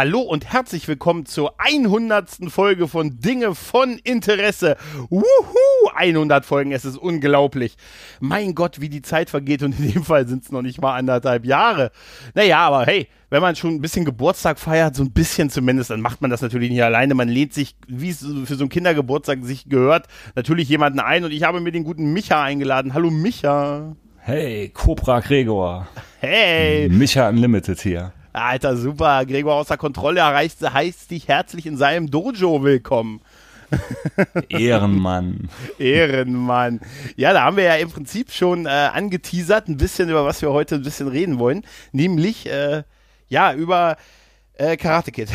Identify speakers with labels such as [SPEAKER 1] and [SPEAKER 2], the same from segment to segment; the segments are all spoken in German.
[SPEAKER 1] Hallo und herzlich willkommen zur 100. Folge von Dinge von Interesse. Wuhu! 100 Folgen, es ist unglaublich. Mein Gott, wie die Zeit vergeht und in dem Fall sind es noch nicht mal anderthalb Jahre. Naja, aber hey, wenn man schon ein bisschen Geburtstag feiert, so ein bisschen zumindest, dann macht man das natürlich nicht alleine. Man lehnt sich, wie es für so einen Kindergeburtstag sich gehört, natürlich jemanden ein und ich habe mir den guten Micha eingeladen. Hallo Micha.
[SPEAKER 2] Hey, Cobra Gregor.
[SPEAKER 1] Hey.
[SPEAKER 2] Micha Unlimited hier.
[SPEAKER 1] Alter, super. Gregor außer Kontrolle erreicht, heißt dich herzlich in seinem Dojo willkommen.
[SPEAKER 2] Ehrenmann.
[SPEAKER 1] Ehrenmann. Ja, da haben wir ja im Prinzip schon äh, angeteasert, ein bisschen über was wir heute ein bisschen reden wollen. Nämlich, äh, ja, über äh, Karate Kid.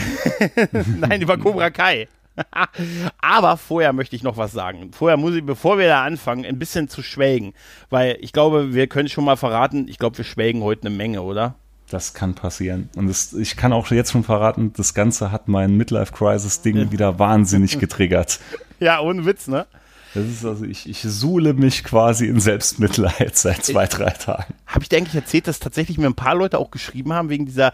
[SPEAKER 1] Nein, über Cobra Kai. Aber vorher möchte ich noch was sagen. Vorher muss ich, bevor wir da anfangen, ein bisschen zu schwelgen. Weil ich glaube, wir können schon mal verraten, ich glaube, wir schwelgen heute eine Menge, oder?
[SPEAKER 2] Das kann passieren. Und das, ich kann auch jetzt schon verraten, das Ganze hat mein Midlife-Crisis-Ding wieder wahnsinnig getriggert.
[SPEAKER 1] Ja, ohne Witz, ne?
[SPEAKER 2] Das ist also, ich, ich suhle mich quasi in Selbstmitleid seit zwei, drei Tagen.
[SPEAKER 1] Habe ich dir eigentlich erzählt, dass tatsächlich mir ein paar Leute auch geschrieben haben, wegen dieser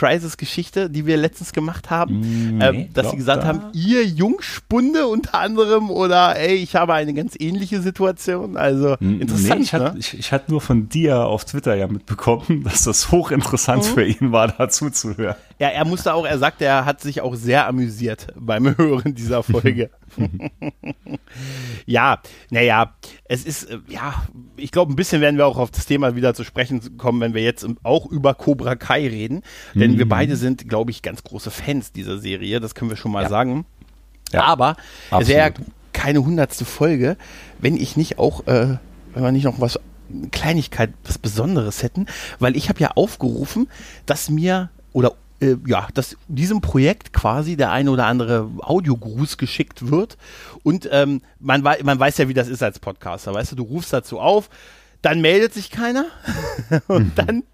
[SPEAKER 1] Midlife-Crisis-Geschichte, die wir letztens gemacht haben,
[SPEAKER 2] Nee,
[SPEAKER 1] äh, dass sie gesagt
[SPEAKER 2] da-
[SPEAKER 1] haben, ihr Jungspunde unter anderem oder ey, ich habe eine ganz ähnliche Situation. Also interessant,
[SPEAKER 2] nee, ich, hatte,
[SPEAKER 1] ne?
[SPEAKER 2] ich, ich hatte nur von dir auf Twitter ja mitbekommen, dass das hochinteressant
[SPEAKER 1] Mhm.
[SPEAKER 2] für ihn war, dazu zu hören.
[SPEAKER 1] Ja, er musste auch, er sagte, er hat sich auch sehr amüsiert beim Hören dieser Folge. ja, naja, es ist, äh, ja, ich glaube, ein bisschen werden wir auch auf das Thema wieder zu sprechen kommen, wenn wir jetzt auch über Cobra Kai reden. Denn wir beide sind, glaube ich, ganz große Fans dieser Serie, das können wir schon mal sagen.
[SPEAKER 2] Ja,
[SPEAKER 1] Aber es wäre ja
[SPEAKER 2] absolut.
[SPEAKER 1] keine hundertste Folge, wenn ich nicht auch, äh, wenn wir nicht noch was, Kleinigkeit, was Besonderes hätten, weil ich habe ja aufgerufen, dass mir oder äh, ja, dass diesem Projekt quasi der eine oder andere Audiogruß geschickt wird. Und ähm, man, man weiß ja, wie das ist als Podcaster, weißt du, du rufst dazu auf, dann meldet sich keiner. Und dann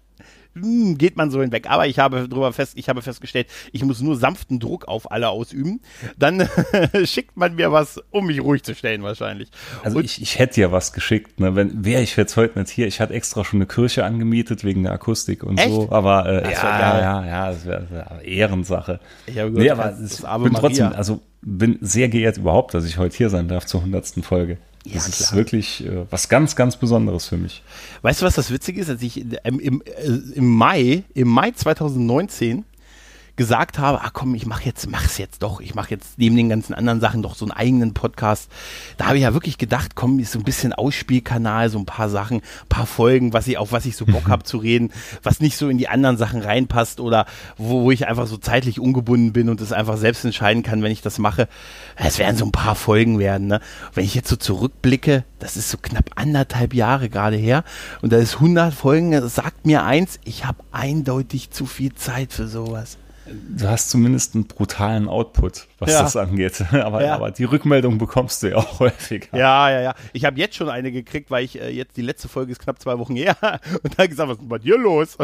[SPEAKER 1] hm, geht man so hinweg. Aber ich habe drüber fest, ich habe festgestellt, ich muss nur sanften Druck auf alle ausüben. Dann schickt man mir was, um mich ruhig zu stellen, wahrscheinlich.
[SPEAKER 2] Also
[SPEAKER 1] Und-
[SPEAKER 2] ich, ich hätte ja was geschickt, ne? Wenn wäre ich jetzt heute nicht hier. Ich hatte extra schon eine Kirche angemietet wegen der Akustik und
[SPEAKER 1] Echt?
[SPEAKER 2] so. Aber äh, ja, ja, ja, das wäre wär Ehrensache.
[SPEAKER 1] Ich habe
[SPEAKER 2] Nee,
[SPEAKER 1] gehört,
[SPEAKER 2] aber es-
[SPEAKER 1] ist Ave
[SPEAKER 2] bin trotzdem,
[SPEAKER 1] Maria.
[SPEAKER 2] also bin sehr geehrt überhaupt, dass ich heute hier sein darf zur hundertsten Folge.
[SPEAKER 1] Ja,
[SPEAKER 2] Das ist
[SPEAKER 1] klar.
[SPEAKER 2] wirklich äh, was ganz, ganz Besonderes für mich.
[SPEAKER 1] Weißt du, was das Witzige ist? Als ich im, im, äh, im Mai, im Mai 2019 gesagt habe, ah komm, ich mach jetzt, mach's jetzt doch, ich mache jetzt neben den ganzen anderen Sachen doch so einen eigenen Podcast. Da habe ich ja wirklich gedacht, komm, ist so ein bisschen Ausspielkanal, so ein paar Sachen, ein paar Folgen, was ich auf was ich so Bock habe zu reden, was nicht so in die anderen Sachen reinpasst oder wo, wo ich einfach so zeitlich ungebunden bin und es einfach selbst entscheiden kann, wenn ich das mache. Es werden so ein paar Folgen werden. Ne? Wenn ich jetzt so zurückblicke, das ist so knapp anderthalb Jahre gerade her und da ist 100 Folgen, sagt mir eins, ich habe eindeutig zu viel Zeit für sowas.
[SPEAKER 2] Du hast zumindest einen brutalen Output, was
[SPEAKER 1] Ja.
[SPEAKER 2] das angeht. Aber,
[SPEAKER 1] Ja.
[SPEAKER 2] aber die Rückmeldung bekommst du ja auch häufiger.
[SPEAKER 1] Ja, ja, ja. Ich habe jetzt schon eine gekriegt, weil ich äh, jetzt die letzte Folge ist knapp zwei Wochen her und da gesagt, was ist denn bei dir los?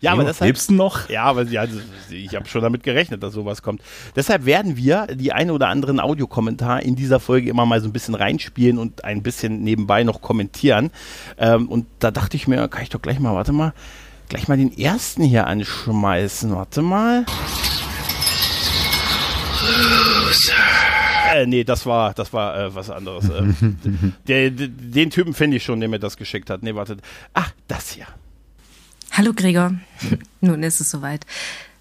[SPEAKER 1] ja, aber deshalb,
[SPEAKER 2] Lebst du noch?
[SPEAKER 1] Ja, aber ja, ich habe schon damit gerechnet, dass sowas kommt. Deshalb werden wir die ein oder anderen Audiokommentar in dieser Folge immer mal so ein bisschen reinspielen und ein bisschen nebenbei noch kommentieren. Ähm, und da dachte ich mir, kann ich doch gleich mal, warte mal, gleich mal den ersten hier anschmeißen. Warte mal. Äh, nee, das war, das war äh, was anderes. Äh, der, der, den Typen finde ich schon, der mir das geschickt hat. Nee, wartet. Ach, das hier.
[SPEAKER 3] Hallo Gregor. Nun ist es soweit.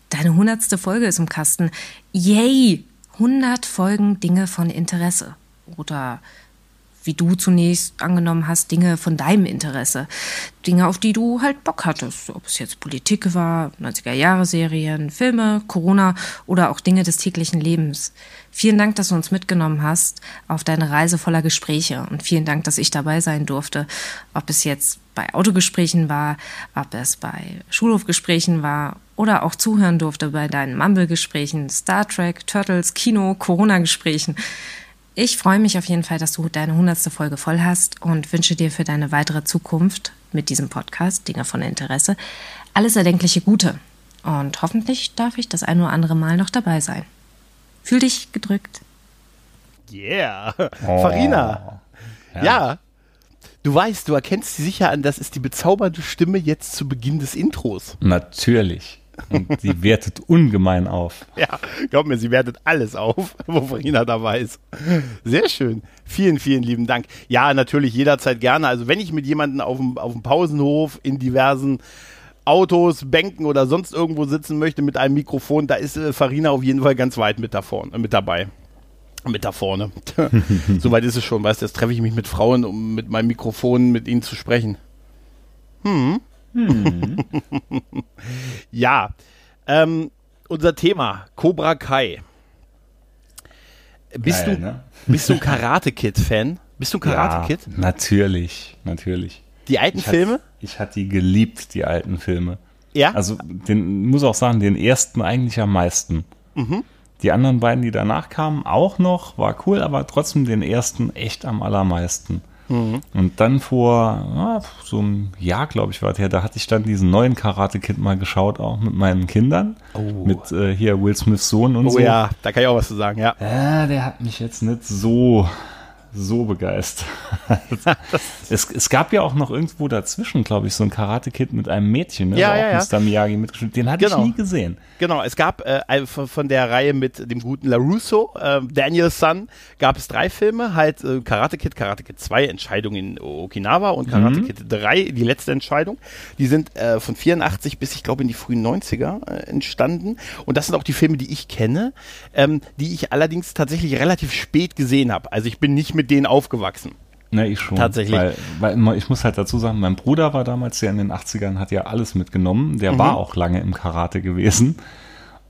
[SPEAKER 3] Deine hundertste Folge ist im Kasten. Yay! 100 Folgen Dinge von Interesse. Oder wie du zunächst angenommen hast, Dinge von deinem Interesse. Dinge, auf die du halt Bock hattest. Ob es jetzt Politik war, 90er-Jahre-Serien, Filme, Corona oder auch Dinge des täglichen Lebens. Vielen Dank, dass du uns mitgenommen hast auf deine Reise voller Gespräche und vielen Dank, dass ich dabei sein durfte. Ob es jetzt bei Autogesprächen war, ob es bei Schulhofgesprächen war oder auch zuhören durfte bei deinen Mumble-Gesprächen, Star Trek, Turtles, Kino, Corona-Gesprächen. Ich freue mich auf jeden Fall, dass du deine hundertste Folge voll hast und wünsche dir für deine weitere Zukunft mit diesem Podcast, Dinge von Interesse, alles erdenkliche Gute. Und hoffentlich darf ich das ein oder andere Mal noch dabei sein. Fühl dich gedrückt.
[SPEAKER 1] Yeah. Oh. Farina. Ja. ja. Du weißt, du erkennst sie sicher an, das ist die bezaubernde Stimme jetzt zu Beginn des Intros.
[SPEAKER 2] Natürlich. Und sie wertet ungemein auf.
[SPEAKER 1] Ja, glaub mir, sie wertet alles auf, wo Farina dabei ist. Sehr schön. Vielen, vielen lieben Dank. Ja, natürlich jederzeit gerne. Also wenn ich mit jemandem auf dem, auf dem Pausenhof in diversen Autos, Bänken oder sonst irgendwo sitzen möchte mit einem Mikrofon, da ist äh, Farina auf jeden Fall ganz weit mit, da vorne, mit dabei. Mit da vorne. Soweit ist es schon, weißt du, jetzt treffe ich mich mit Frauen, um mit meinem Mikrofon mit ihnen zu sprechen. Hm. Hm. ja, ähm, unser Thema, Cobra Kai. Bist Geil, du, ne? bist du ein Karate-Kid-Fan? Bist du ein Karate-Kid?
[SPEAKER 2] Ja, natürlich, natürlich.
[SPEAKER 1] Die alten ich Filme?
[SPEAKER 2] Hat, ich hatte die geliebt, die alten Filme.
[SPEAKER 1] Ja?
[SPEAKER 2] Also, den, muss auch sagen, den ersten eigentlich am meisten. Mhm. Die anderen beiden, die danach kamen, auch noch, war cool, aber trotzdem den ersten echt am allermeisten. Mhm. Und dann vor ja, so einem Jahr, glaube ich, war das her, da hatte ich dann diesen neuen Karate Kid mal geschaut, auch mit meinen Kindern. Oh. Mit äh, hier Will Smiths Sohn und
[SPEAKER 1] oh,
[SPEAKER 2] so.
[SPEAKER 1] Oh ja, da kann ich auch was zu sagen, ja.
[SPEAKER 2] Ja, der hat mich jetzt nicht so so begeistert. es, es gab ja auch noch irgendwo dazwischen, glaube ich, so ein Karate-Kid mit einem Mädchen, ne?
[SPEAKER 1] ja, ja, ja.
[SPEAKER 2] Mr. Miyagi mitgespielt. Den hatte genau. ich nie gesehen.
[SPEAKER 1] Genau, es gab äh, von der Reihe mit dem guten LaRusso, äh, Daniel Sun, gab es drei Filme, halt äh, Karate Kid, Karate Kid 2, Entscheidung in Okinawa und Karate mhm. Kid 3, die letzte Entscheidung. Die sind äh, von 84 bis, ich glaube, in die frühen 90er äh, entstanden. Und das sind auch die Filme, die ich kenne, ähm, die ich allerdings tatsächlich relativ spät gesehen habe. Also ich bin nicht mit denen aufgewachsen.
[SPEAKER 2] Ne, ich schon.
[SPEAKER 1] Tatsächlich.
[SPEAKER 2] Weil, weil ich muss halt dazu sagen, mein Bruder war damals ja in den 80ern, hat ja alles mitgenommen. Der mhm. war auch lange im Karate gewesen.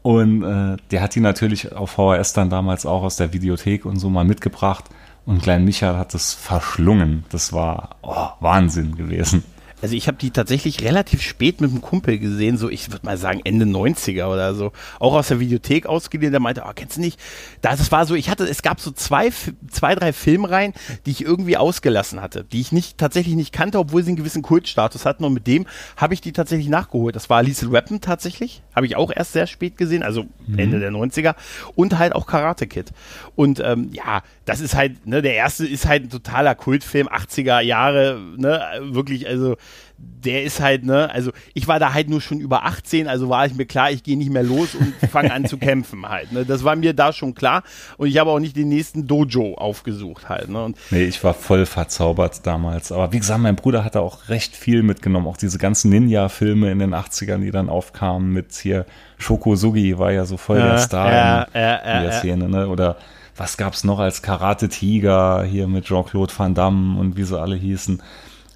[SPEAKER 2] Und äh, der hat die natürlich auf VHS dann damals auch aus der Videothek und so mal mitgebracht. Und Klein Michael hat das verschlungen. Das war oh, Wahnsinn gewesen.
[SPEAKER 1] Also ich habe die tatsächlich relativ spät mit einem Kumpel gesehen, so ich würde mal sagen Ende 90er oder so. Auch aus der Videothek ausgeliehen, der meinte, oh, kennst du nicht? Das war so, ich hatte, es gab so zwei, zwei, drei Filmreihen, die ich irgendwie ausgelassen hatte, die ich nicht tatsächlich nicht kannte, obwohl sie einen gewissen Kultstatus hatten. Und mit dem habe ich die tatsächlich nachgeholt. Das war Lethal Weapon tatsächlich. Habe ich auch erst sehr spät gesehen, also mhm. Ende der 90er. Und halt auch Karate Kid. Und ähm, ja, das ist halt, ne, der erste ist halt ein totaler Kultfilm, 80er Jahre, ne, wirklich, also der ist halt, ne, also ich war da halt nur schon über 18, also war ich mir klar, ich gehe nicht mehr los und fange an zu kämpfen halt. Ne? Das war mir da schon klar und ich habe auch nicht den nächsten Dojo aufgesucht halt. Ne? Und
[SPEAKER 2] nee, ich war voll verzaubert damals. Aber wie gesagt, mein Bruder hatte auch recht viel mitgenommen, auch diese ganzen Ninja-Filme in den 80ern, die dann aufkamen mit hier Shoko Sugi war ja so voll ja, der Star ja, in, ja, in der Szene, ne? Oder was gab's noch als Karate Tiger hier mit Jean-Claude Van Damme und wie sie alle hießen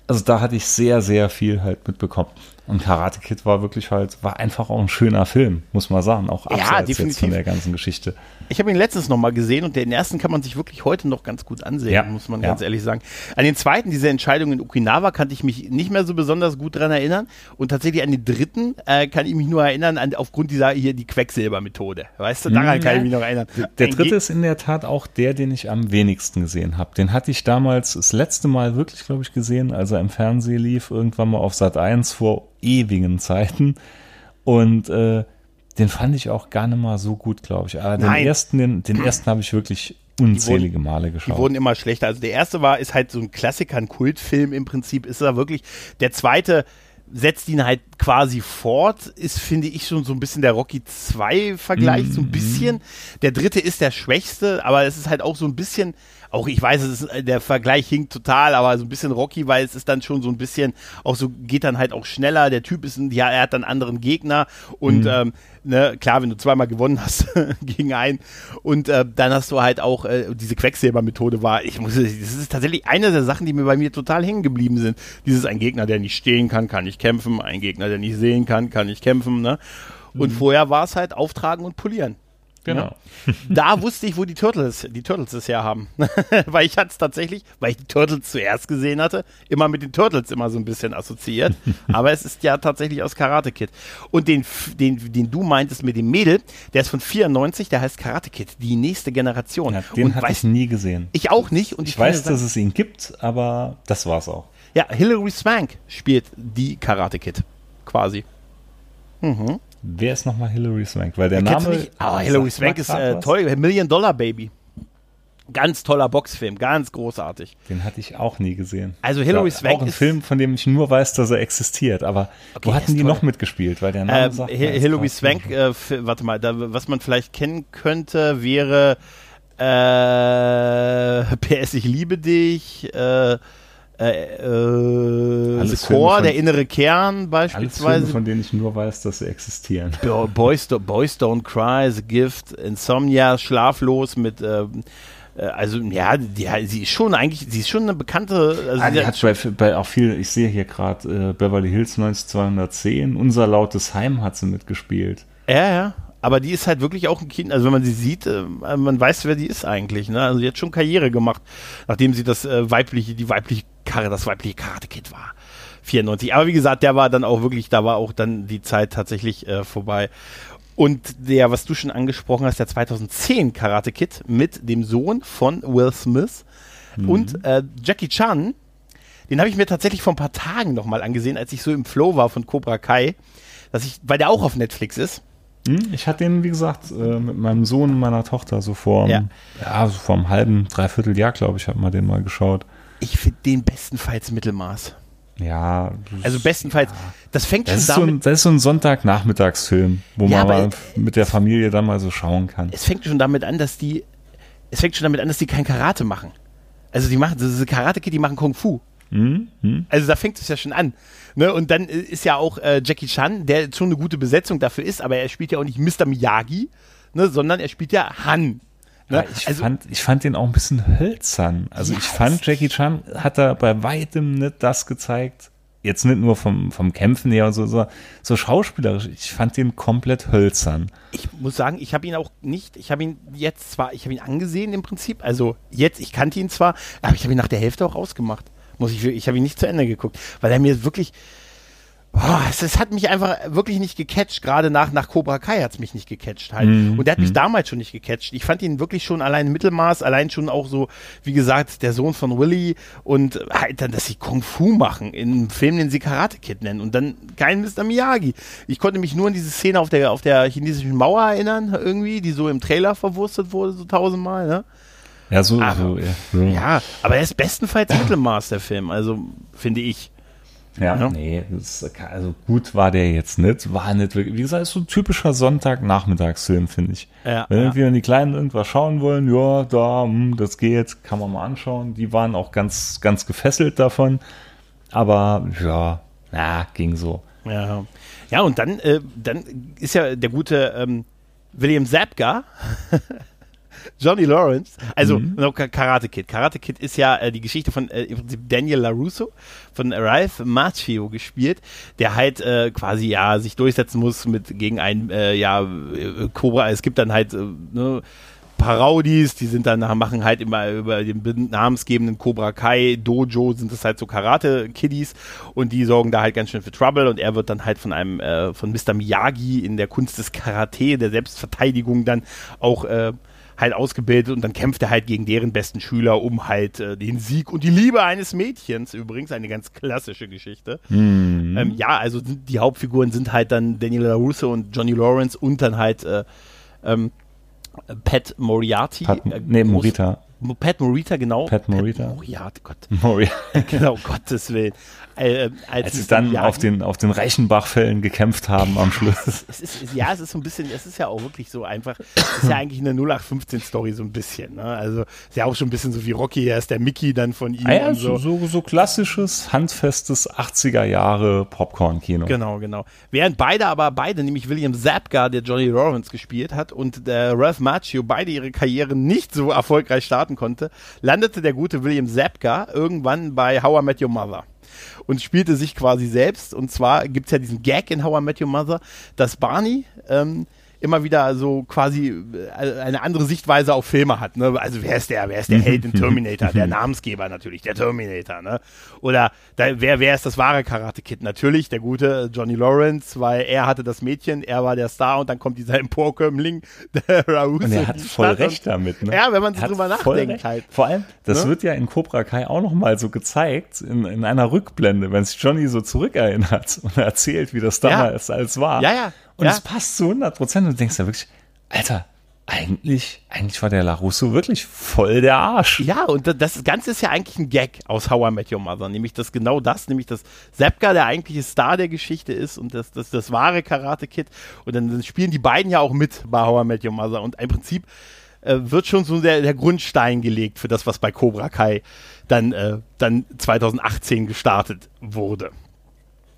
[SPEAKER 2] also da hatte ich sehr, sehr viel halt mitbekommen. Und Karate Kid war wirklich halt, war einfach auch ein schöner Film, muss man sagen, auch abseits ja, jetzt von der ganzen Geschichte.
[SPEAKER 1] Ich habe ihn letztens nochmal gesehen und den ersten kann man sich wirklich heute noch ganz gut ansehen, ja. muss man ja. ganz ehrlich sagen. An den zweiten, diese Entscheidung in Okinawa, kannte ich mich nicht mehr so besonders gut dran erinnern. Und tatsächlich an den dritten äh, kann ich mich nur erinnern, an, aufgrund dieser hier die Quecksilbermethode. Weißt du, daran ja. kann ich mich noch erinnern.
[SPEAKER 2] Der, der dritte ist in der Tat auch der, den ich am wenigsten gesehen habe. Den hatte ich damals das letzte Mal wirklich, glaube ich, gesehen, als er im Fernsehen lief, irgendwann mal auf Sat 1 vor ewigen Zeiten. Und äh, den fand ich auch gar nicht mal so gut, glaube ich. Aber den Nein. ersten, den, den ersten habe ich wirklich unzählige
[SPEAKER 1] wurden,
[SPEAKER 2] Male geschaut.
[SPEAKER 1] Die wurden immer schlechter. Also der erste war, ist halt so ein Klassiker, ein Kultfilm im Prinzip, ist er wirklich. Der zweite setzt ihn halt quasi fort, ist, finde ich, schon so ein bisschen der Rocky 2 Vergleich, mm -hmm. so ein mhm. bisschen. Der dritte ist der schwächste, aber es ist halt auch so ein bisschen, auch ich weiß, es ist, der Vergleich hinkt total, aber so ein bisschen Rocky, weil es ist dann schon so ein bisschen, auch so geht dann halt auch schneller. Der Typ ist, ein, ja, er hat dann anderen Gegner und mhm. ähm, Ne, klar, wenn du zweimal gewonnen hast gegen einen und äh, dann hast du halt auch äh, diese Quecksilber-Methode war, ich muss, das ist tatsächlich eine der Sachen, die mir bei mir total hängen geblieben sind. Dieses ein Gegner, der nicht stehen kann, kann nicht kämpfen, ein Gegner, der nicht sehen kann, kann nicht kämpfen, ne? Und mhm. vorher war es halt auftragen und polieren.
[SPEAKER 2] Genau.
[SPEAKER 1] Da wusste ich, wo die Turtles, die Turtles es herhaben. weil ich hatte es tatsächlich, weil ich die Turtles zuerst gesehen hatte, immer mit den Turtles immer so ein bisschen assoziiert. Aber es ist ja tatsächlich aus Karate Kid. Und den, den, den du meintest mit dem Mädel, der ist von 94, der heißt Karate Kid, die nächste Generation. Ja,
[SPEAKER 2] den habe ich nie gesehen.
[SPEAKER 1] Ich auch nicht. Und
[SPEAKER 2] ich, ich weiß, dass es ihn gibt, aber das war's auch.
[SPEAKER 1] Ja, Hilary Swank spielt die Karate Kid. Quasi.
[SPEAKER 2] Mhm. Wer ist nochmal Hilary Swank? Weil der Name.
[SPEAKER 1] Ah, Hilary Swank ist äh, toll. Million Dollar Baby. Ganz toller Boxfilm, ganz großartig.
[SPEAKER 2] Den hatte ich auch nie gesehen.
[SPEAKER 1] Also Hilary Swank
[SPEAKER 2] auch ein Film, von dem ich nur weiß, dass er existiert. Aber okay, wo hatten die toll. noch mitgespielt? Weil der Name
[SPEAKER 1] äh, sagt, Hilary Swank, äh, warte mal, da, was man vielleicht kennen könnte, wäre äh, PS, ich liebe dich. Äh, äh, äh, The Core, von, der innere Kern beispielsweise. Filme,
[SPEAKER 2] von denen ich nur weiß, dass sie existieren.
[SPEAKER 1] Boys, Boys Don't Cry, The Gift, Insomnia, Schlaflos mit äh, äh, also ja, die, sie ist schon eigentlich, sie ist schon eine bekannte. Also
[SPEAKER 2] ah, die hat bei, bei auch viel, ich sehe hier gerade äh, Beverly Hills 9210, unser lautes Heim hat sie mitgespielt.
[SPEAKER 1] Ja, ja. Aber die ist halt wirklich auch ein Kind, also wenn man sie sieht, äh, man weiß, wer die ist eigentlich. Ne? Also sie hat schon Karriere gemacht, nachdem sie das äh, weibliche, die weibliche Karre, das weibliche Karate-Kid war. 94. Aber wie gesagt, der war dann auch wirklich, da war auch dann die Zeit tatsächlich äh, vorbei. Und der, was du schon angesprochen hast, der 2010 Karate Kid mit dem Sohn von Will Smith mhm. und äh, Jackie Chan, den habe ich mir tatsächlich vor ein paar Tagen nochmal angesehen, als ich so im Flow war von Cobra Kai, dass ich, weil der auch auf Netflix ist.
[SPEAKER 2] Hm, ich hatte den, wie gesagt, äh, mit meinem Sohn und meiner Tochter so vor, ja. ja so vor einem halben, dreiviertel Jahr, glaube ich, habe mal den mal geschaut.
[SPEAKER 1] Ich finde den bestenfalls Mittelmaß.
[SPEAKER 2] Ja.
[SPEAKER 1] Also bestenfalls, ja. das fängt
[SPEAKER 2] das schon damit. So ein, das ist so ein Sonntagnachmittagsfilm, wo ja, man mit der Familie dann mal so schauen kann.
[SPEAKER 1] Es fängt schon damit an, dass die, es fängt schon damit an, dass die kein Karate machen. Also die machen, diese Karate-Kid, die machen Kung Fu. Mhm. mhm. Also da fängt es ja schon an. Ne? Und dann ist ja auch äh, Jackie Chan, der schon eine gute Besetzung dafür ist, aber er spielt ja auch nicht Mr. Miyagi, ne? sondern er spielt ja Han.
[SPEAKER 2] Ne? ich, also, fand, ich fand den auch ein bisschen hölzern. Also ja, ich fand, Jackie Chan hat da bei weitem nicht das gezeigt. Jetzt nicht nur vom, vom Kämpfen her und so, so, so schauspielerisch. Ich fand den komplett hölzern.
[SPEAKER 1] Ich muss sagen, ich habe ihn auch nicht, ich habe ihn jetzt zwar, ich habe ihn angesehen im Prinzip, also jetzt, ich kannte ihn zwar, aber ich habe ihn nach der Hälfte auch rausgemacht. Muss ich, ich habe ihn nicht zu Ende geguckt, weil er mir wirklich, Boah, es, es, hat mich einfach wirklich nicht gecatcht. Gerade nach, nach Cobra Kai hat es mich nicht gecatcht halt. Mhm. Und der hat mich mhm. damals schon nicht gecatcht. Ich fand ihn wirklich schon allein Mittelmaß, allein schon auch so, wie gesagt, der Sohn von Willy und halt dann, dass sie Kung Fu machen in einem Film, den sie Karate Kid nennen und dann kein Mr. Miyagi. Ich konnte mich nur an diese Szene auf der, auf der chinesischen Mauer erinnern, irgendwie, die so im Trailer verwurstet wurde, so tausendmal, ne?
[SPEAKER 2] Ja, so, aber, so,
[SPEAKER 1] ja. ja. aber er ist bestenfalls Mittelmaß, der Film, also finde ich.
[SPEAKER 2] Ja, ja. nee, ist, also gut war der jetzt nicht, war nicht wirklich, wie gesagt, ist so ein typischer Sonntagnachmittagsfilm, finde ich. Ja, wenn ja. wir die Kleinen irgendwas schauen wollen, ja, da, hm, das geht, kann man mal anschauen. Die waren auch ganz, ganz gefesselt davon, aber ja, na, ging so.
[SPEAKER 1] Ja, ja und dann, äh, dann ist ja der gute ähm, William Zapka Johnny Lawrence, also mhm. Karate Kid. Karate Kid ist ja äh, die Geschichte von äh, im Prinzip Daniel LaRusso, von Ralph Macchio gespielt, der halt äh, quasi ja sich durchsetzen muss mit gegen einen äh, ja äh, Cobra. Es gibt dann halt äh, ne, Parodis, die sind dann machen halt immer über den namensgebenden Cobra Kai Dojo sind das halt so Karate Kiddies und die sorgen da halt ganz schön für Trouble und er wird dann halt von einem äh, von Mr. Miyagi in der Kunst des Karate der Selbstverteidigung dann auch äh, halt ausgebildet und dann kämpft er halt gegen deren besten Schüler um halt äh, den Sieg und die Liebe eines Mädchens. Übrigens eine ganz klassische Geschichte. Mhm. Ähm, ja, also die Hauptfiguren sind halt dann Daniel LaRusso und Johnny Lawrence und dann halt äh, ähm, Pat Moriarty. Pat,
[SPEAKER 2] äh, nee, Morita.
[SPEAKER 1] Pat Morita, genau.
[SPEAKER 2] Pat Morita.
[SPEAKER 1] Pat Moriarty, Gott. Moriarty. genau, Gottes Willen.
[SPEAKER 2] Äh, als, als sie dann auf den, auf den Reichenbach-Fällen gekämpft haben am Schluss.
[SPEAKER 1] es ist, ja, es ist so ein bisschen, es ist ja auch wirklich so einfach, es ist ja eigentlich eine 0815-Story so ein bisschen. Ne? Also ist ja auch schon ein bisschen so wie Rocky, er ist der Mickey dann von ihm. Ah
[SPEAKER 2] ja, so. so. So, klassisches, handfestes 80er Jahre Popcorn-Kino.
[SPEAKER 1] Genau, genau. Während beide aber, beide, nämlich William Zapka, der Johnny Lawrence gespielt hat, und der Ralph Macchio beide ihre Karriere nicht so erfolgreich starten konnte, landete der gute William Zapka irgendwann bei How I Met Your Mother und spielte sich quasi selbst. Und zwar gibt es ja diesen Gag in How I Met Your Mother, dass Barney ähm, immer wieder so quasi äh, eine andere Sichtweise auf Filme hat. Ne? Also wer ist der, wer ist der Held in Terminator? Der Namensgeber natürlich, der Terminator. Ne? Oder da, wer, wer ist das wahre Karate Kid? Natürlich der gute Johnny Lawrence, weil er hatte das Mädchen, er war der Star und dann kommt dieser Emporkömmling,
[SPEAKER 2] der Raoul. Und er hat voll recht damit. Ne?
[SPEAKER 1] Ja, wenn man so drüber nachdenkt halt.
[SPEAKER 2] Vor allem, das ne? wird ja in Cobra Kai auch nochmal so gezeigt, in, in einer Rückblende, wenn sich Johnny so zurückerinnert und erzählt, wie das damals ja. alles war.
[SPEAKER 1] Ja, ja.
[SPEAKER 2] Und ja. es passt zu 100 Prozent und du denkst ja wirklich, Alter, eigentlich, eigentlich war der LaRusso wirklich voll der Arsch.
[SPEAKER 1] Ja, und das Ganze ist ja eigentlich ein Gag aus How I Met Your Mother, nämlich das genau das, nämlich dass Sepka der eigentliche Star der Geschichte ist und das, das, das wahre Karate-Kid. Und dann, dann, spielen die beiden ja auch mit bei How I Met Your Mother. Und im Prinzip äh, wird schon so der, der, Grundstein gelegt für das, was bei Cobra Kai dann, äh, dann 2018 gestartet wurde.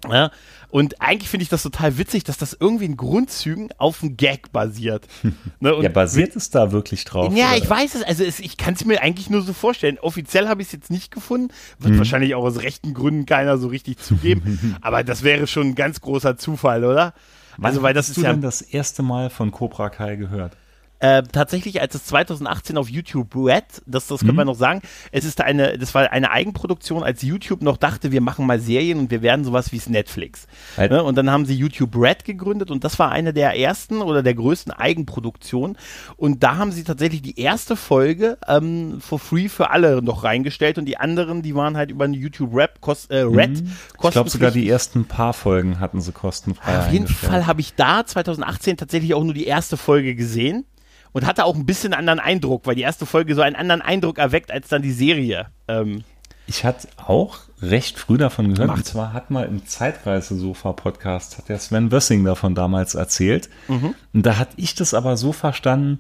[SPEAKER 1] Ja, und eigentlich finde ich das total witzig, dass das irgendwie in Grundzügen auf einem Gag basiert.
[SPEAKER 2] Ne? ja, basiert es da wirklich drauf?
[SPEAKER 1] Ja, oder? ich weiß es. Also es, ich kann es mir eigentlich nur so vorstellen. Offiziell habe ich es jetzt nicht gefunden. Wird hm. wahrscheinlich auch aus rechten Gründen keiner so richtig zugeben. aber das wäre schon ein ganz großer Zufall, oder?
[SPEAKER 2] Also, weil das ist du ja. denn das erste Mal von Cobra Kai gehört?
[SPEAKER 1] Äh, tatsächlich, als es 2018 auf YouTube Red, das, das können mhm. wir noch sagen, es ist eine, das war eine Eigenproduktion, als YouTube noch dachte, wir machen mal Serien und wir werden sowas wie Netflix. Halt. Ne? Und dann haben sie YouTube Red gegründet und das war eine der ersten oder der größten Eigenproduktionen. Und da haben sie tatsächlich die erste Folge ähm, for free für alle noch reingestellt und die anderen, die waren halt über eine YouTube Rap, kost, äh, Red. Mhm.
[SPEAKER 2] Ich glaube sogar die ersten paar Folgen hatten sie kostenfrei.
[SPEAKER 1] Auf jeden Fall habe ich da 2018 tatsächlich auch nur die erste Folge gesehen und hatte auch ein bisschen einen anderen Eindruck, weil die erste Folge so einen anderen Eindruck erweckt als dann die Serie. Ähm,
[SPEAKER 2] ich hatte auch recht früh davon gehört. Macht. Und zwar hat mal im Zeitreise-Sofa-Podcast, hat der Sven Wössing davon damals erzählt. Mhm. Und da hatte ich das aber so verstanden,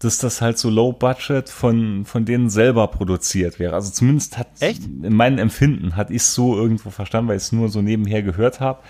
[SPEAKER 2] dass das halt so low budget von, von denen selber produziert wäre. Also zumindest hat
[SPEAKER 1] Echt?
[SPEAKER 2] in meinem Empfinden hat ich es so irgendwo verstanden, weil ich es nur so nebenher gehört habe.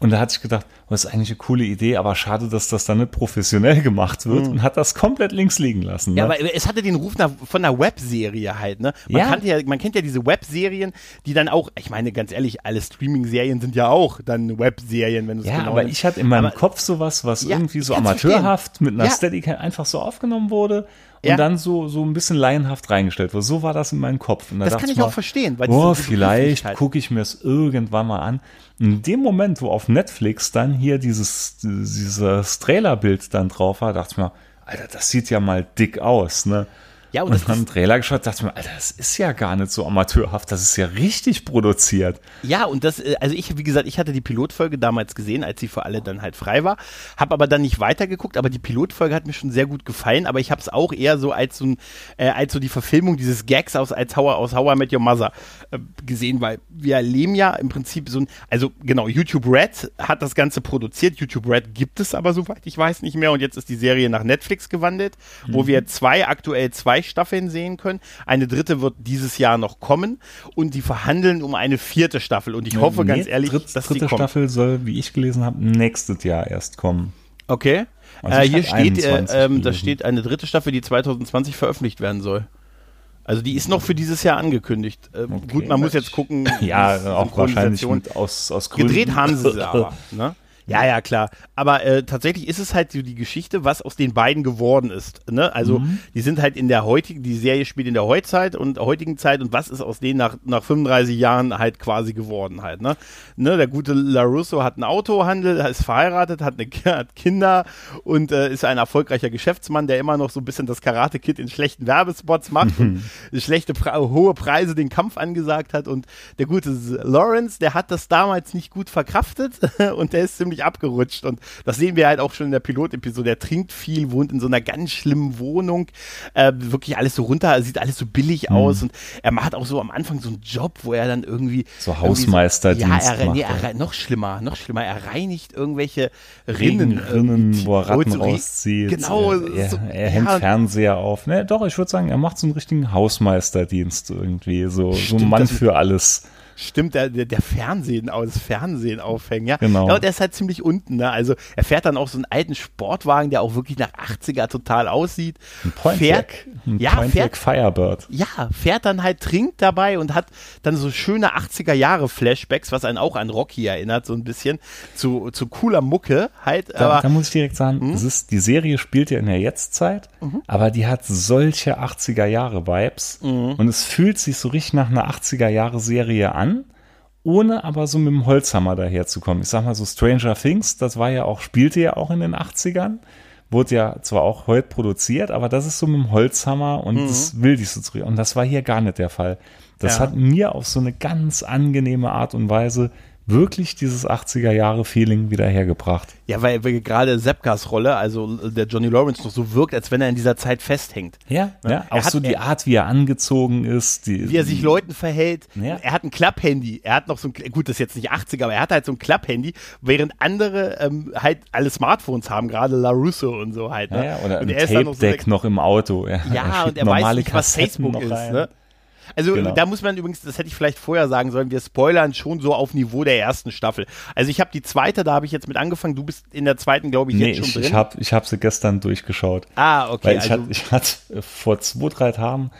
[SPEAKER 2] Und da hatte ich gedacht, oh, das ist eigentlich eine coole Idee, aber schade, dass das dann nicht professionell gemacht wird mhm. und hat das komplett links liegen lassen. Ne?
[SPEAKER 1] Ja, aber es hatte den Ruf nach, von einer Webserie halt, ne? Man, ja. ja. man kennt ja diese Webserien, die dann auch, ich meine, ganz ehrlich, alle Streaming-Serien sind ja auch dann Webserien, wenn du es
[SPEAKER 2] ja, genau aber nimmst. ich hatte in meinem aber, Kopf sowas, was ja, irgendwie so amateurhaft mit einer ja. Steadicam einfach so aufgenommen wurde und ja. dann so, so ein bisschen laienhaft reingestellt wurde. So war das in meinem Kopf.
[SPEAKER 1] das kann ich
[SPEAKER 2] mal,
[SPEAKER 1] auch verstehen.
[SPEAKER 2] Weil oh, vielleicht gucke ich mir es irgendwann mal an. In dem Moment, wo auf Netflix dann hier dieses, dieses Trailerbild dann drauf war, dachte ich mir, Alter, das sieht ja mal dick aus, ne? Ja, und, und dann einen Trailer geschaut, dachte mir, Alter, das ist ja gar nicht so amateurhaft, das ist ja richtig produziert.
[SPEAKER 1] Ja, und das, äh, also ich, wie gesagt, ich hatte die Pilotfolge damals gesehen, als sie für alle dann halt frei war, habe aber dann nicht weitergeguckt, aber die Pilotfolge hat mir schon sehr gut gefallen, aber ich habe es auch eher so als so, ein, äh, als so die Verfilmung dieses Gags aus, als How, aus How I Met Your Mother äh, gesehen, weil wir erleben ja im Prinzip so ein, also genau, YouTube Red hat das Ganze produziert, YouTube Red gibt es aber soweit ich weiß nicht mehr und jetzt ist die Serie nach Netflix gewandelt, mhm. wo wir zwei, aktuell zwei zwei Staffeln sehen können. Eine dritte wird dieses Jahr noch kommen und die verhandeln um eine vierte Staffel. Und ich ja, hoffe nee, ganz ehrlich,
[SPEAKER 2] dritt, dass dritte die kommt. Staffel soll, wie ich gelesen habe, nächstes Jahr erst kommen.
[SPEAKER 1] Okay. Also äh, hier steht, äh, ähm, da steht eine dritte Staffel, die 2020 veröffentlicht werden soll. Also die ist noch für dieses Jahr angekündigt. Äh, okay, gut, man muss jetzt gucken.
[SPEAKER 2] ja, auch wahrscheinlich mit aus, aus
[SPEAKER 1] Gründen. Gedreht haben sie sie aber. Ne? Ja, ja, klar. Aber äh, tatsächlich ist es halt so die Geschichte, was aus den beiden geworden ist. Ne? Also mhm. die sind halt in der heutigen, die Serie spielt in der Heutzeit und heutigen Zeit und was ist aus denen nach, nach 35 Jahren halt quasi geworden halt. Ne? Ne, der gute LaRusso hat einen Autohandel, ist verheiratet, hat, eine, hat Kinder und äh, ist ein erfolgreicher Geschäftsmann, der immer noch so ein bisschen das Karate-Kid in schlechten Werbespots macht und schlechte, hohe Preise den Kampf angesagt hat und der gute Lawrence, der hat das damals nicht gut verkraftet und der ist ziemlich völlig abgerutscht. Und das sehen wir halt auch schon in der Pilotepisode. Er trinkt viel, wohnt in so einer ganz schlimmen Wohnung. Äh, wirklich alles so runter, sieht alles so billig mhm. aus. Und er macht auch so am Anfang so einen Job, wo er dann irgendwie.
[SPEAKER 2] So Hausmeisterdienst.
[SPEAKER 1] So, ja, er, nee, er, noch schlimmer, noch schlimmer. Er reinigt irgendwelche Rinnen.
[SPEAKER 2] Rinnen, wo er Ratten rauszieht.
[SPEAKER 1] Genau.
[SPEAKER 2] Er, er, er hängt ja. Fernseher auf. Ne, doch, ich würde sagen, er macht so einen richtigen Hausmeisterdienst irgendwie. So, Stimmt, so ein Mann für alles.
[SPEAKER 1] Stimmt, der, der Fernsehen aus, Fernsehen aufhängen, ja.
[SPEAKER 2] Genau.
[SPEAKER 1] Ja, und der ist halt ziemlich unten, ne? Also er fährt dann auch so einen alten Sportwagen, der auch wirklich nach 80er total aussieht.
[SPEAKER 2] Ein Pointback. Fährt, ein ja, Pointback Firebird.
[SPEAKER 1] Ja, fährt dann halt, trinkt dabei und hat dann so schöne 80er Jahre Flashbacks, was einen auch an Rocky erinnert, so ein bisschen, zu, zu cooler Mucke halt.
[SPEAKER 2] Da, aber, da muss ich direkt sagen, hm? es ist, die Serie spielt ja in der Jetztzeit, mhm. aber die hat solche 80er Jahre Vibes mhm. und es fühlt sich so richtig nach einer 80er Jahre Serie an ohne aber so mit dem Holzhammer daherzukommen. Ich sag mal so Stranger Things, das war ja auch, spielte ja auch in den 80ern, wurde ja zwar auch heute produziert, aber das ist so mit dem Holzhammer und mhm. das will ich so zurück. Und das war hier gar nicht der Fall. Das ja. hat mir auf so eine ganz angenehme Art und Weise wirklich dieses 80er Jahre Feeling wieder hergebracht.
[SPEAKER 1] Ja, weil, weil gerade Seppkas Rolle, also der Johnny Lawrence noch so wirkt, als wenn er in dieser Zeit festhängt.
[SPEAKER 2] Ja, ne? ja auch hat, so die er, Art, wie er angezogen ist,
[SPEAKER 1] die, wie er sich Leuten verhält. Ja. Er hat ein Klapphandy. Er hat noch so ein gut, das ist jetzt nicht 80er, aber er hat halt so ein Klapphandy, während andere ähm, halt alle Smartphones haben, gerade LaRusso und so halt.
[SPEAKER 2] Ne? Ja, oder und ein Tape-Deck noch, so noch, im Auto.
[SPEAKER 1] Ja, ja und er weiß nicht, was Facebook ist. Ne? Also genau. da muss man übrigens, das hätte ich vielleicht vorher sagen sollen, wir spoilern schon so auf Niveau der ersten Staffel. Also ich habe die zweite, da habe ich jetzt mit angefangen. Du bist in der zweiten, glaube ich,
[SPEAKER 2] nee,
[SPEAKER 1] jetzt schon
[SPEAKER 2] ich,
[SPEAKER 1] drin.
[SPEAKER 2] Ich habe ich hab sie gestern durchgeschaut.
[SPEAKER 1] Ah, okay.
[SPEAKER 2] Weil ich also, hatte ich hatte vor zwei, drei Tagen,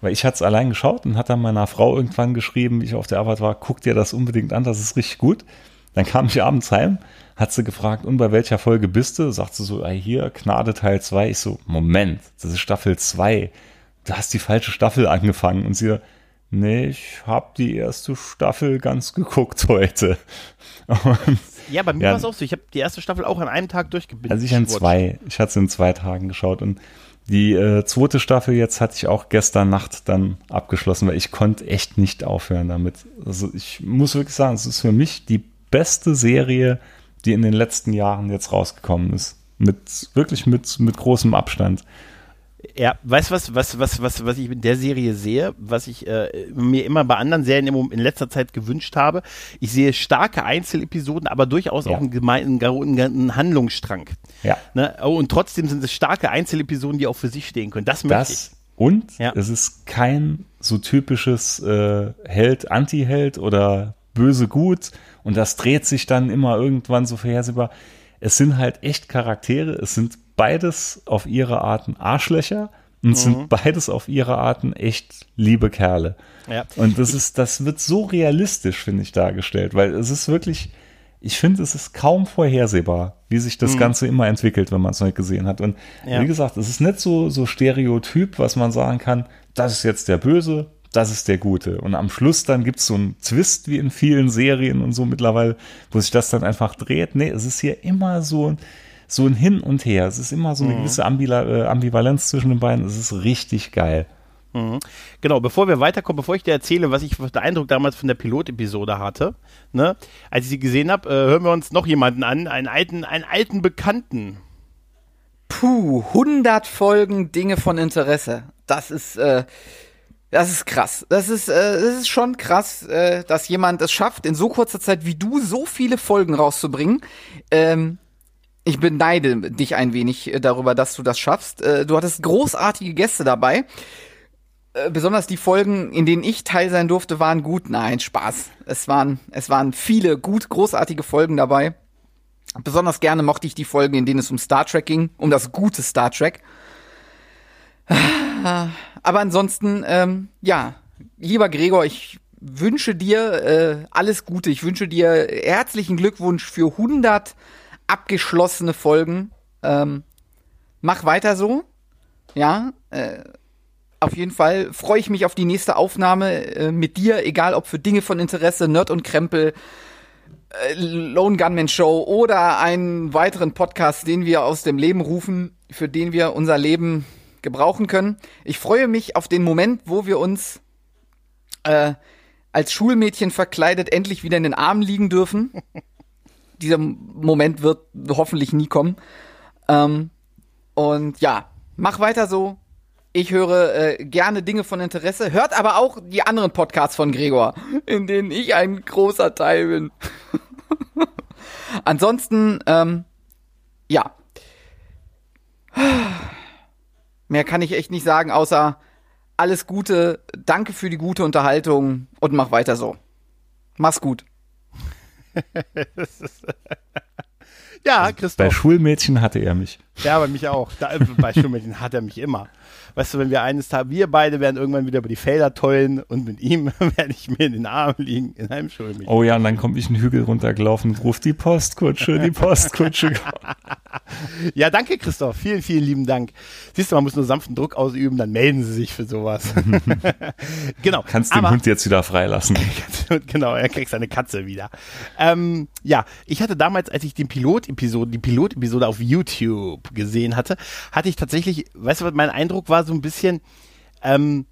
[SPEAKER 2] weil ich hatte es allein geschaut und hat dann meiner Frau irgendwann geschrieben, wie ich auf der Arbeit war, guck dir das unbedingt an, das ist richtig gut. Dann kam ich abends heim, hat sie gefragt, und bei welcher Folge bist du? Sagt sie so, ah, hier, Gnade Teil 2. Ich so, Moment, das ist Staffel 2. Du hast die falsche Staffel angefangen. Und sie, Nee, ich habe die erste Staffel ganz geguckt heute.
[SPEAKER 1] Und, ja, bei mir ja, war es auch so. Ich habe die erste Staffel auch an einem Tag durchgebindet.
[SPEAKER 2] Also ich an zwei. Ich hatte es in zwei Tagen geschaut und die äh, zweite Staffel jetzt hatte ich auch gestern Nacht dann abgeschlossen, weil ich konnte echt nicht aufhören damit. Also ich muss wirklich sagen, es ist für mich die beste Serie, die in den letzten Jahren jetzt rausgekommen ist. Mit wirklich mit, mit großem Abstand.
[SPEAKER 1] Ja, weißt du was, was, was, was, was ich in der Serie sehe, was ich äh, mir immer bei anderen Serien in letzter Zeit gewünscht habe? Ich sehe starke Einzelepisoden, aber durchaus ja. auch einen, gemeinen, einen Handlungsstrang.
[SPEAKER 2] Ja.
[SPEAKER 1] Ne? Oh, und trotzdem sind es starke Einzelepisoden, die auch für sich stehen können. Das möchte das, ich.
[SPEAKER 2] Und ja. es ist kein so typisches äh, Held, Anti-Held oder böse gut und das dreht sich dann immer irgendwann so vorhersehbar. Es sind halt echt Charaktere, es sind beides auf ihre Arten Arschlöcher und mhm. sind beides auf ihre Arten echt liebe Kerle.
[SPEAKER 1] Ja.
[SPEAKER 2] Und das ist, das wird so realistisch, finde ich, dargestellt, weil es ist wirklich, ich finde, es ist kaum vorhersehbar, wie sich das mhm. Ganze immer entwickelt, wenn man es nicht gesehen hat. Und ja. wie gesagt, es ist nicht so, so Stereotyp, was man sagen kann, das ist jetzt der Böse, das ist der Gute. Und am Schluss dann gibt es so einen Twist wie in vielen Serien und so mittlerweile, wo sich das dann einfach dreht. Nee, es ist hier immer so ein, so ein Hin und Her. Es ist immer so eine mhm. gewisse äh, Ambivalenz zwischen den beiden. Es ist richtig geil.
[SPEAKER 1] Mhm. Genau, bevor wir weiterkommen, bevor ich dir erzähle, was ich für den Eindruck damals von der Pilotepisode hatte, ne, als ich sie gesehen habe, äh, hören wir uns noch jemanden an, einen alten, einen alten Bekannten.
[SPEAKER 4] Puh, 100 Folgen Dinge von Interesse. Das ist, äh, das ist krass. Das ist, äh, das ist schon krass, äh, dass jemand es schafft, in so kurzer Zeit wie du so viele Folgen rauszubringen. Ähm, ich beneide dich ein wenig äh, darüber, dass du das schaffst. Äh, du hattest großartige Gäste dabei. Äh, besonders die Folgen, in denen ich teil sein durfte, waren gut. Nein, Spaß. Es waren, es waren viele gut, großartige Folgen dabei. Besonders gerne mochte ich die Folgen, in denen es um Star Trek ging, um das gute Star Trek. Aber ansonsten, ähm, ja, lieber Gregor, ich wünsche dir äh, alles Gute. Ich wünsche dir herzlichen Glückwunsch für 100 abgeschlossene Folgen. Ähm, mach weiter so. Ja, äh, auf jeden Fall freue ich mich auf die nächste Aufnahme äh, mit dir, egal ob für Dinge von Interesse, Nerd und Krempel, äh, Lone Gunman Show oder einen weiteren Podcast, den wir aus dem Leben rufen, für den wir unser Leben gebrauchen können. Ich freue mich auf den Moment, wo wir uns äh, als Schulmädchen verkleidet endlich wieder in den Armen liegen dürfen. Dieser Moment wird hoffentlich nie kommen. Ähm, und ja, mach weiter so. Ich höre äh, gerne Dinge von Interesse, hört aber auch die anderen Podcasts von Gregor, in denen ich ein großer Teil bin. Ansonsten, ähm, ja. Mehr kann ich echt nicht sagen, außer alles Gute, danke für die gute Unterhaltung und mach weiter so. Mach's gut.
[SPEAKER 1] ja, Christoph.
[SPEAKER 2] Bei Schulmädchen hatte er mich.
[SPEAKER 1] Ja, bei mich auch. Da, bei Schulmädchen hat er mich immer weißt du, wenn wir eines Tages, wir beide werden irgendwann wieder über die Felder tollen und mit ihm werde ich mir in den Arm liegen in einem Schulmädchen.
[SPEAKER 2] Oh ja, und dann komme ich einen Hügel runtergelaufen und rufe die Postkutsche, die Postkutsche.
[SPEAKER 1] ja, danke Christoph, vielen, vielen lieben Dank. Siehst du, man muss nur sanften Druck ausüben, dann melden sie sich für sowas.
[SPEAKER 2] genau. Kannst den Aber, Hund jetzt wieder freilassen.
[SPEAKER 1] genau, er kriegt seine Katze wieder. Ähm, ja, ich hatte damals, als ich den Pilot-Episode, die Pilot-Episode auf YouTube gesehen hatte, hatte ich tatsächlich, weißt du, was mein Eindruck war? so ein bisschen, ähm,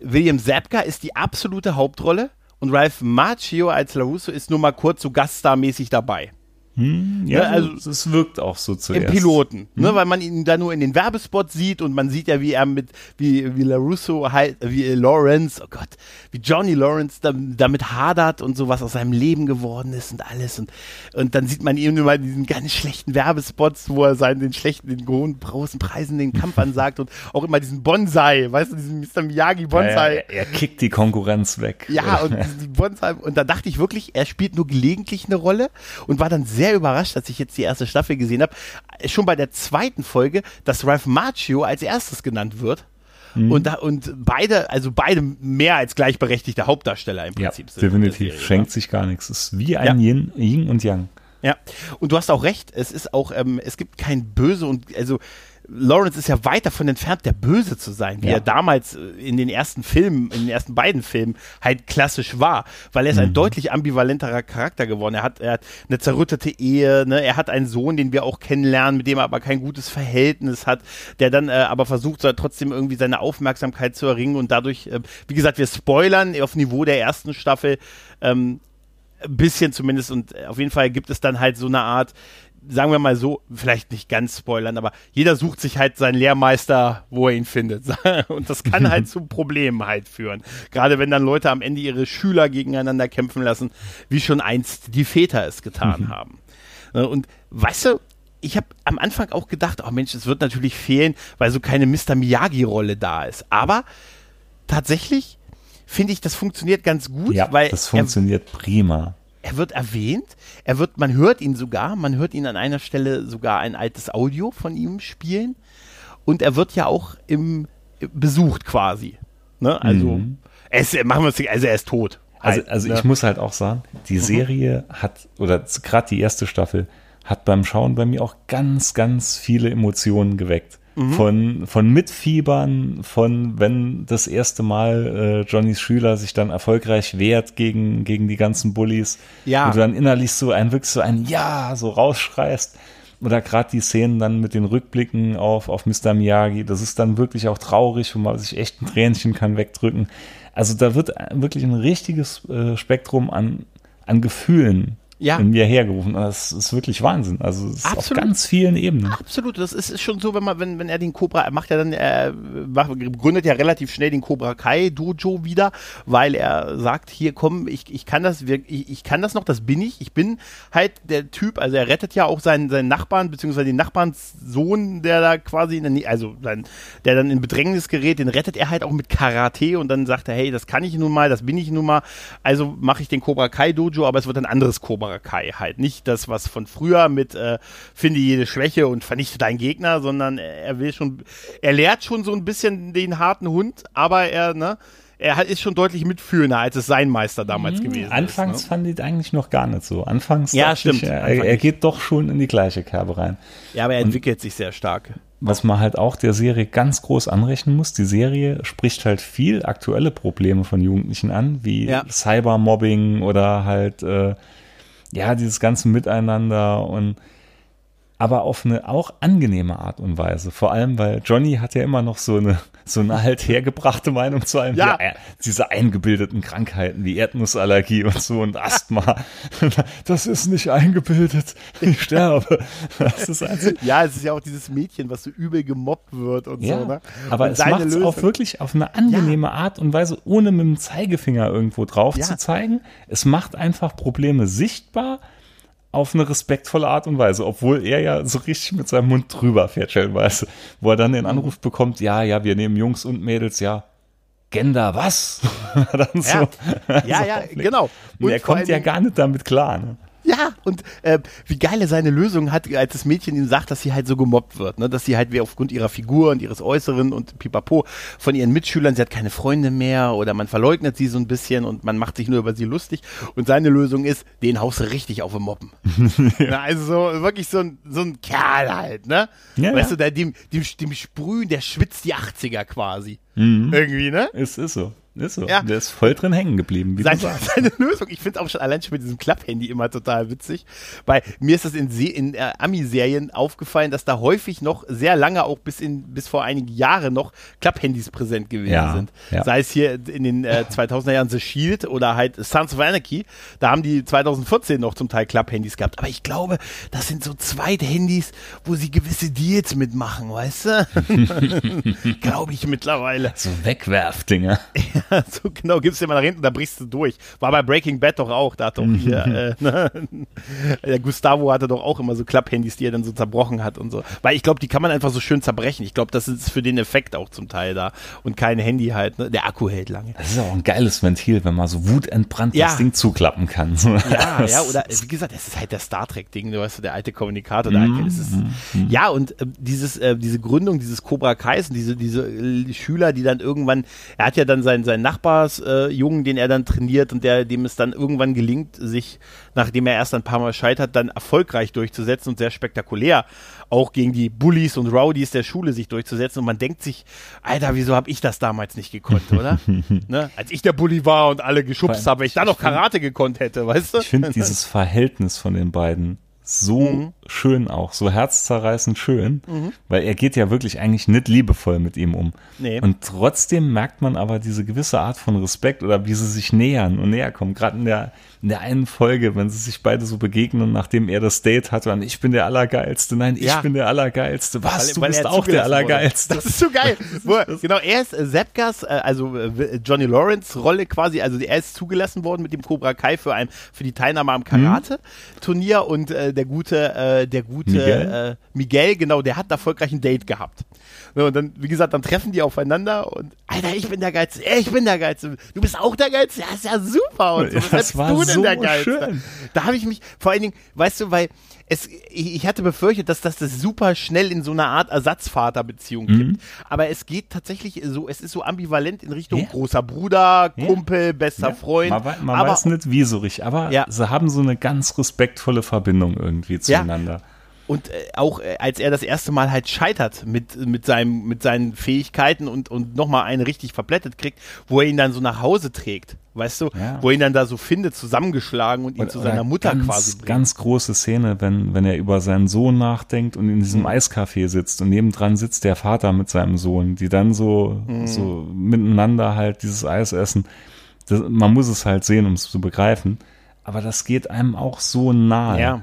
[SPEAKER 1] William Zabka ist die absolute Hauptrolle und Ralph Macchio als LaRusso ist nur mal kurz so Gaststar-mäßig dabei.
[SPEAKER 2] Hm, ja, ne, also es wirkt auch so zuerst.
[SPEAKER 1] Im Piloten, ne, hm. ne, weil man ihn da nur in den Werbespots sieht und man sieht ja, wie er mit, wie, wie LaRusso halt, wie Lawrence, oh Gott, wie Johnny Lawrence da, damit hadert und so, was aus seinem Leben geworden ist und alles und, und dann sieht man ihn immer in diesen ganz schlechten Werbespots, wo er seinen, den schlechten, den hohen, großen Preisen den Kampf ansagt und auch immer diesen Bonsai, weißt du, diesen Mr. Miyagi Bonsai. Ja,
[SPEAKER 2] ja, er, kickt die Konkurrenz weg.
[SPEAKER 1] Ja, und Bonsai, und da dachte ich wirklich, er spielt nur gelegentlich eine Rolle und war dann sehr sehr überrascht, als ich jetzt die erste Staffel gesehen habe, schon bei der zweiten Folge, dass Ralph Macchio als erstes genannt wird. Mhm. Und, da, und beide, also beide mehr als gleichberechtigte Hauptdarsteller im Prinzip
[SPEAKER 2] ja, sind. Definitiv, Serie, schenkt ja. sich gar nichts. Es ist wie ein ja. Yin, Yin und Yang.
[SPEAKER 1] Ja, und du hast auch recht, es ist auch, ähm, es gibt kein Böse und also Lawrence ist ja weit davon entfernt, der Böse zu sein, wie ja. er damals äh, in den ersten Filmen, in den ersten beiden Filmen halt klassisch war, weil er ist ein mhm. deutlich ambivalenterer Charakter geworden. Er hat, er hat eine zerrüttete Ehe, ne? er hat einen Sohn, den wir auch kennenlernen, mit dem er aber kein gutes Verhältnis hat, der dann äh, aber versucht, so, trotzdem irgendwie seine Aufmerksamkeit zu erringen und dadurch, äh, wie gesagt, wir spoilern auf Niveau der ersten Staffel, ähm, ein bisschen zumindest und auf jeden Fall gibt es dann halt so eine Art, sagen wir mal so, vielleicht nicht ganz spoilern, aber jeder sucht sich halt seinen Lehrmeister, wo er ihn findet. Und das kann halt zu Problemen halt führen. Gerade wenn dann Leute am Ende ihre Schüler gegeneinander kämpfen lassen, wie schon einst die Väter es getan mhm. haben. Äh, und weißt du, ich habe am Anfang auch gedacht, oh Mensch, es wird natürlich fehlen, weil so keine Mr. Miyagi-Rolle da ist. Aber tatsächlich finde ich, das funktioniert ganz gut, ja, weil
[SPEAKER 2] das funktioniert er, prima
[SPEAKER 1] er wird erwähnt, er wird, man hört ihn sogar, man hört ihn an einer Stelle sogar ein altes Audio von ihm spielen und er wird ja auch im besucht quasi. Ne? Also, mhm. er ist, machen wir uns, also er ist tot.
[SPEAKER 2] Also, halt, also ne? ich muss halt auch sagen, die mhm. Serie mhm. hat, oder gerade die erste Staffel, hat beim Schauen bei mir auch ganz, ganz viele Emotionen geweckt. Mhm. Von, von Mitfiebern, von wenn das erste Mal äh, Johnnys Schüler sich dann erfolgreich wehrt gegen, gegen die ganzen Bullies. Ja. Und du dann innerlich so ein, wirklich so ein Ja, so rausschreist. Oder gerade die Szenen dann mit den Rückblicken auf, auf Mr. Miyagi, das ist dann wirklich auch traurig, wo man sich echt ein Tränchen kann wegdrücken. Also da wird wirklich ein richtiges äh, Spektrum an, an Gefühlen ja. in mir hergerufen. Das ist wirklich Wahnsinn. Also es ist auf ganz vielen Ebenen.
[SPEAKER 1] Absolut. Das ist, ist schon so, wenn man, wenn, wenn er den Cobra, er macht ja dann, er macht, gründet ja relativ schnell den Cobra Kai Dojo wieder, weil er sagt, hier komm, ich, ich kann das, ich, ich kann das noch, das bin ich. Ich bin halt der Typ, also er rettet ja auch seinen, seinen Nachbarn, beziehungsweise den Nachbarnssohn, der da quasi in der, also sein, der dann in Bedrängnis gerät, den rettet er halt auch mit Karate und dann sagt er, hey, das kann ich nun mal, das bin ich nun mal, also mache ich den Cobra Kai Dojo, aber es wird ein anderes Cobra Kai halt. Nicht das, was von früher mit äh, finde jede Schwäche und vernichte deinen Gegner, sondern er will schon, er lehrt schon so ein bisschen den harten Hund, aber er, ne, er ist schon deutlich mitfühlender, als es sein Meister damals mhm. gewesen
[SPEAKER 2] Anfangs
[SPEAKER 1] ist.
[SPEAKER 2] ne? fand ich eigentlich noch gar nicht so. Anfangs
[SPEAKER 1] ja, stimmt.
[SPEAKER 2] Ich, er, er, geht doch schon in die gleiche Kerbe rein.
[SPEAKER 1] Ja, aber er entwickelt Und sich sehr stark.
[SPEAKER 2] Was man halt auch der Serie ganz groß anrechnen muss, die Serie spricht halt viel aktuelle Probleme von Jugendlichen an, wie ja. Cybermobbing oder halt äh, ja, dieses ganze Miteinander und aber auf eine auch angenehme Art und Weise. Vor allem, weil Johnny hat ja immer noch so eine, so eine halt hergebrachte Meinung zu einem, ja. ja diese eingebildeten Krankheiten wie Erdnussallergie und so und Asthma. Das ist nicht eingebildet. Ich sterbe. Das
[SPEAKER 1] ist also ja, es ist ja auch dieses Mädchen, was so übel gemobbt wird und ja, so. Ne?
[SPEAKER 2] Aber und es macht es auch wirklich auf eine angenehme ja. Art und Weise, ohne mit dem Zeigefinger irgendwo drauf zu zeigen. Es macht einfach Probleme sichtbar auf eine respektvolle Art und Weise, obwohl er ja so richtig mit seinem Mund drüber fährt, stellenweise, wo er dann den Anruf bekommt, ja, ja, wir nehmen Jungs und Mädels, ja, Gender, was?
[SPEAKER 1] so, ja, ja, ja genau.
[SPEAKER 2] Und, und er kommt ja gar nicht damit klar. Ne?
[SPEAKER 1] Ja, und äh, wie geil er seine Lösung hat, als das Mädchen ihm sagt, dass sie halt so gemobbt wird, ne? dass sie halt wie aufgrund ihrer Figur und ihres Äußeren und pipapo von ihren Mitschülern, sie hat keine Freunde mehr oder man verleugnet sie so ein bisschen und man macht sich nur über sie lustig und seine Lösung ist, den haust du richtig auf den Mobben. ja. Also so, wirklich so ein, so ein Kerl halt, ne? Ja, weißt ja. du, der, dem, dem, dem Sprühen, der schwitzt die 80er quasi.
[SPEAKER 2] Mhm. Irgendwie, ne? Es ist so. Ist so. Ja. Der ist voll drin hängen geblieben, wie
[SPEAKER 1] seine. Seine Lösung, ich finde es auch schon allein schon mit diesem Klapphandy immer total witzig, weil mir ist das in, in äh, Ami-Serien aufgefallen, dass da häufig noch sehr lange, auch bis, in, bis vor einigen Jahren noch Klapphandys präsent gewesen ja, sind. Ja. Sei es hier in den äh, 2000er Jahren The Shield oder halt Sons of Anarchy, da haben die 2014 noch zum Teil Klapphandys gehabt. Aber ich glaube, das sind so Zweithandys, wo sie gewisse Deals mitmachen, weißt du? glaube ich mittlerweile.
[SPEAKER 2] So Wegwerfdinger.
[SPEAKER 1] So genau, gibst dir mal nach hinten, da brichst du durch. War bei Breaking Bad doch auch, da hat doch hier, äh, ne? der Gustavo hatte doch auch immer so Klapphandys, die er dann so zerbrochen hat und so. Weil ich glaube, die kann man einfach so schön zerbrechen. Ich glaube, das ist für den Effekt auch zum Teil da. Und kein Handy halt, ne? Der Akku hält lange.
[SPEAKER 2] Das ist auch ein geiles Ventil, wenn man so wutentbrannt ja. das Ding zuklappen kann.
[SPEAKER 1] Ja, ja, oder wie gesagt, es ist halt der Star Trek-Ding, du weißt, der alte Kommunikator, der mm, ist, mm, ja, und äh, dieses, äh, diese Gründung, dieses Cobra Kais und diese, diese äh, Schüler, die dann irgendwann, er hat ja dann sein, sein Nachbarsjungen, äh, den er dann trainiert und der, dem es dann irgendwann gelingt, sich, nachdem er erst ein paar Mal scheitert, dann erfolgreich durchzusetzen und sehr spektakulär auch gegen die Bullies und Rowdies der Schule sich durchzusetzen. Und man denkt sich, Alter, wieso habe ich das damals nicht gekonnt, oder? ne? Als ich der Bully war und alle geschubst habe, wenn ich da noch Karate gekonnt hätte, weißt du?
[SPEAKER 2] Ich finde dieses Verhältnis von den beiden so mhm. schön auch, so herzzerreißend schön, mhm. weil er geht ja wirklich eigentlich nicht liebevoll mit ihm um. Nee. Und trotzdem merkt man aber diese gewisse Art von Respekt oder wie sie sich nähern und näher kommen. Gerade in der in der einen Folge, wenn sie sich beide so begegnen, nachdem er das Date hatte, und ich bin der Allergeilste, nein, ich ja. bin der Allergeilste, was, weil, du weil bist auch der Allergeilste.
[SPEAKER 1] Wurde. Das ist so geil. genau, er ist äh, Zepkas, äh, also äh, Johnny Lawrence Rolle quasi, also er ist zugelassen worden mit dem Cobra Kai für, ein, für die Teilnahme am Karate-Turnier mhm. und äh, der gute, äh, der gute Miguel? Äh, Miguel, genau, der hat erfolgreich ein Date gehabt. Und dann, wie gesagt, dann treffen die aufeinander und, Alter, ich bin der Geilste, ich bin der Geilste, du bist auch der Geilste, ja, ist ja super. Und so,
[SPEAKER 2] das war du so der Geilste? Schön.
[SPEAKER 1] Da habe ich mich, vor allen Dingen, weißt du, weil es, ich, hatte befürchtet, dass das, das super schnell in so eine Art Ersatzvaterbeziehung mhm. gibt. Aber es geht tatsächlich so, es ist so ambivalent in Richtung ja. großer Bruder, Kumpel, ja. bester ja. Freund.
[SPEAKER 2] Man, man aber, weiß nicht wie so richtig, aber sie haben so eine ganz respektvolle Verbindung irgendwie zueinander.
[SPEAKER 1] Und äh, auch äh, als er das erste Mal halt scheitert mit, mit, seinem, mit seinen Fähigkeiten und, und nochmal einen richtig verblättet kriegt, wo er ihn dann so nach Hause trägt, weißt du, ja. wo er ihn dann da so findet, zusammengeschlagen und ihn oder, zu seiner Mutter
[SPEAKER 2] ganz,
[SPEAKER 1] quasi bringt.
[SPEAKER 2] Ganz große Szene, wenn, wenn er über seinen Sohn nachdenkt und in diesem mhm. Eiscafé sitzt und nebendran sitzt der Vater mit seinem Sohn, die dann so, mhm. so miteinander halt dieses Eis essen. Das, man muss es halt sehen, um es zu begreifen. Aber das geht einem auch so nahe.
[SPEAKER 1] Ja.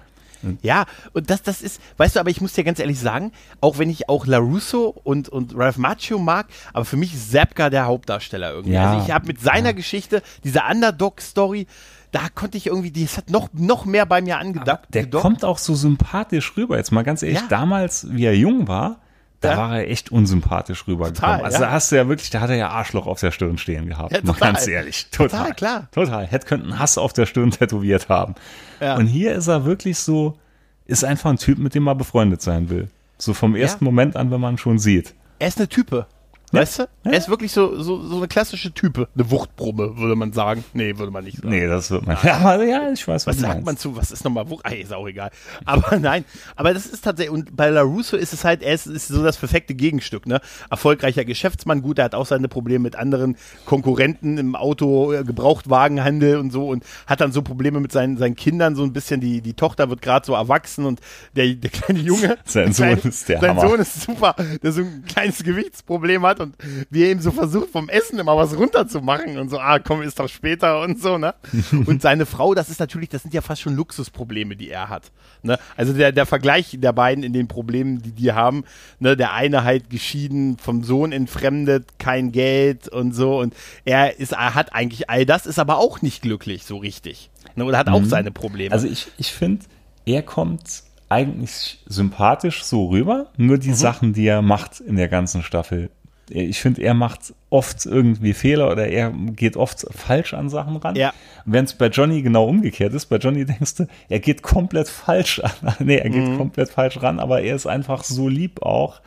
[SPEAKER 1] Ja, und das, das ist, weißt du, aber ich muss dir ganz ehrlich sagen, auch wenn ich auch LaRusso und, und Ralph Macchio mag, aber für mich ist Zapka der Hauptdarsteller irgendwie. Ja. Also ich habe mit seiner ja. Geschichte, dieser Underdog-Story, da konnte ich irgendwie, das hat noch, noch mehr bei mir angedacht.
[SPEAKER 2] der gedockt. kommt auch so sympathisch rüber. Jetzt mal ganz ehrlich, ja. damals, wie er jung war, da ja. war er echt unsympathisch rübergekommen. Also da hast du ja wirklich, da hat er ja Arschloch auf der Stirn stehen gehabt. Ja, total. ganz ehrlich. Total, total, klar. Total. Hätte könnten Hass auf der Stirn tätowiert haben. Ja. Und hier ist er wirklich so, ist einfach ein Typ, mit dem man befreundet sein will. So vom ersten Moment an, wenn man schon sieht.
[SPEAKER 1] Er ist eine Type. Weißt du? Er ist wirklich so, so, so eine klassische Type. Eine Wuchtbrumme, würde man sagen. Nee, würde man nicht sagen.
[SPEAKER 2] Nee, das wird man. Ja, aber ja, ich weiß,
[SPEAKER 1] was, was sagt man zu? Was ist nochmal Wucht? Ah, ist auch egal. Aber nein, aber das ist tatsächlich, und bei LaRusso ist es halt, er ist, ist so das perfekte Gegenstück, ne? Erfolgreicher Geschäftsmann, gut, er hat auch seine Probleme mit anderen Konkurrenten im Auto, äh, Gebrauchtwagenhandel und so und hat dann so Probleme mit seinen, seinen Kindern, so ein bisschen, die, die Tochter wird gerade so erwachsen und der, der kleine Junge.
[SPEAKER 2] sein Sohn ist der
[SPEAKER 1] Sein
[SPEAKER 2] Hammer.
[SPEAKER 1] Sohn ist super, der so ein kleines Gewichtsproblem hat und wie er ihm so versucht, vom Essen immer was runterzumachen und so, ah, komm, ist doch später und so, ne? Und seine Frau, das ist natürlich, das sind ja fast schon Luxusprobleme, die er hat. Ne? Also der, der Vergleich der beiden in den Problemen, die die haben, ne? der eine halt geschieden, vom Sohn entfremdet, kein Geld und so und er ist, er hat eigentlich all das, ist aber auch nicht glücklich so richtig. Ne? Oder hat auch
[SPEAKER 2] Mhm.
[SPEAKER 1] seine Probleme.
[SPEAKER 2] Also ich, ich finde, er kommt eigentlich sympathisch so rüber, nur
[SPEAKER 1] Mhm.
[SPEAKER 2] die Sachen, die er macht in der ganzen Staffel. Ich finde, er macht oft irgendwie Fehler oder er geht oft falsch an Sachen ran.
[SPEAKER 1] Ja.
[SPEAKER 2] Wenn es bei Johnny genau umgekehrt ist, bei Johnny denkst du, er geht komplett falsch an. nee, er
[SPEAKER 1] Mhm.
[SPEAKER 2] geht komplett falsch ran, aber er ist einfach so lieb auch.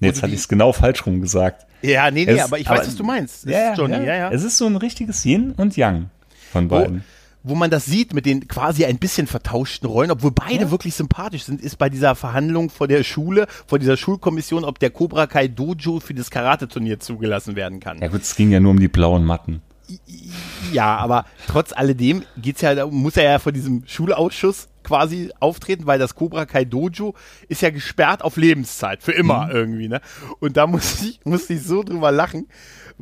[SPEAKER 2] Nee, jetzt hatte ich es genau falsch rum gesagt.
[SPEAKER 1] ja, nee, nee,
[SPEAKER 2] Es-
[SPEAKER 1] aber ich
[SPEAKER 2] aber-
[SPEAKER 1] weiß, was du meinst. Ist Johnny, ja, ja.
[SPEAKER 2] Es ist so ein richtiges Yin und Yang von beiden.
[SPEAKER 1] Wo man das sieht mit den quasi ein bisschen vertauschten Rollen, obwohl beide wirklich sympathisch sind, ist bei dieser Verhandlung vor der Schule, vor dieser Schulkommission, ob der Cobra Kai Dojo für das Karate-Turnier zugelassen werden kann.
[SPEAKER 2] Ja gut, es ging ja nur um die blauen Matten.
[SPEAKER 1] Ja, aber trotz alledem geht's ja, muss er ja vor diesem Schulausschuss quasi auftreten, weil das Cobra Kai Dojo ist ja gesperrt auf Lebenszeit, für immer irgendwie, ne? Und da muss ich, muss ich so drüber lachen,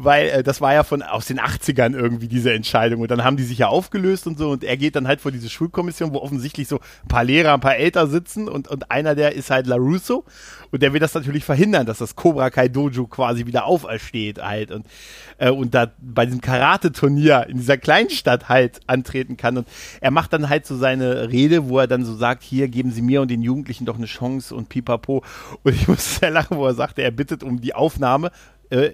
[SPEAKER 1] weil äh, das war ja von aus den 80ern irgendwie diese Entscheidung. Und dann haben die sich ja aufgelöst und so. Und er geht dann halt vor diese Schulkommission, wo offensichtlich so ein paar Lehrer, ein paar Eltern sitzen und, und einer der ist halt LaRusso. Und der will das natürlich verhindern, dass das Cobra Kai Dojo quasi wieder aufersteht halt und äh, und da bei diesem Karate-Turnier in dieser Kleinstadt halt antreten kann. Und er macht dann halt so seine Rede, wo er dann so sagt, hier geben Sie mir und den Jugendlichen doch eine Chance und pipapo. Und ich muss sehr lachen, wo er sagte, er bittet um die Aufnahme äh,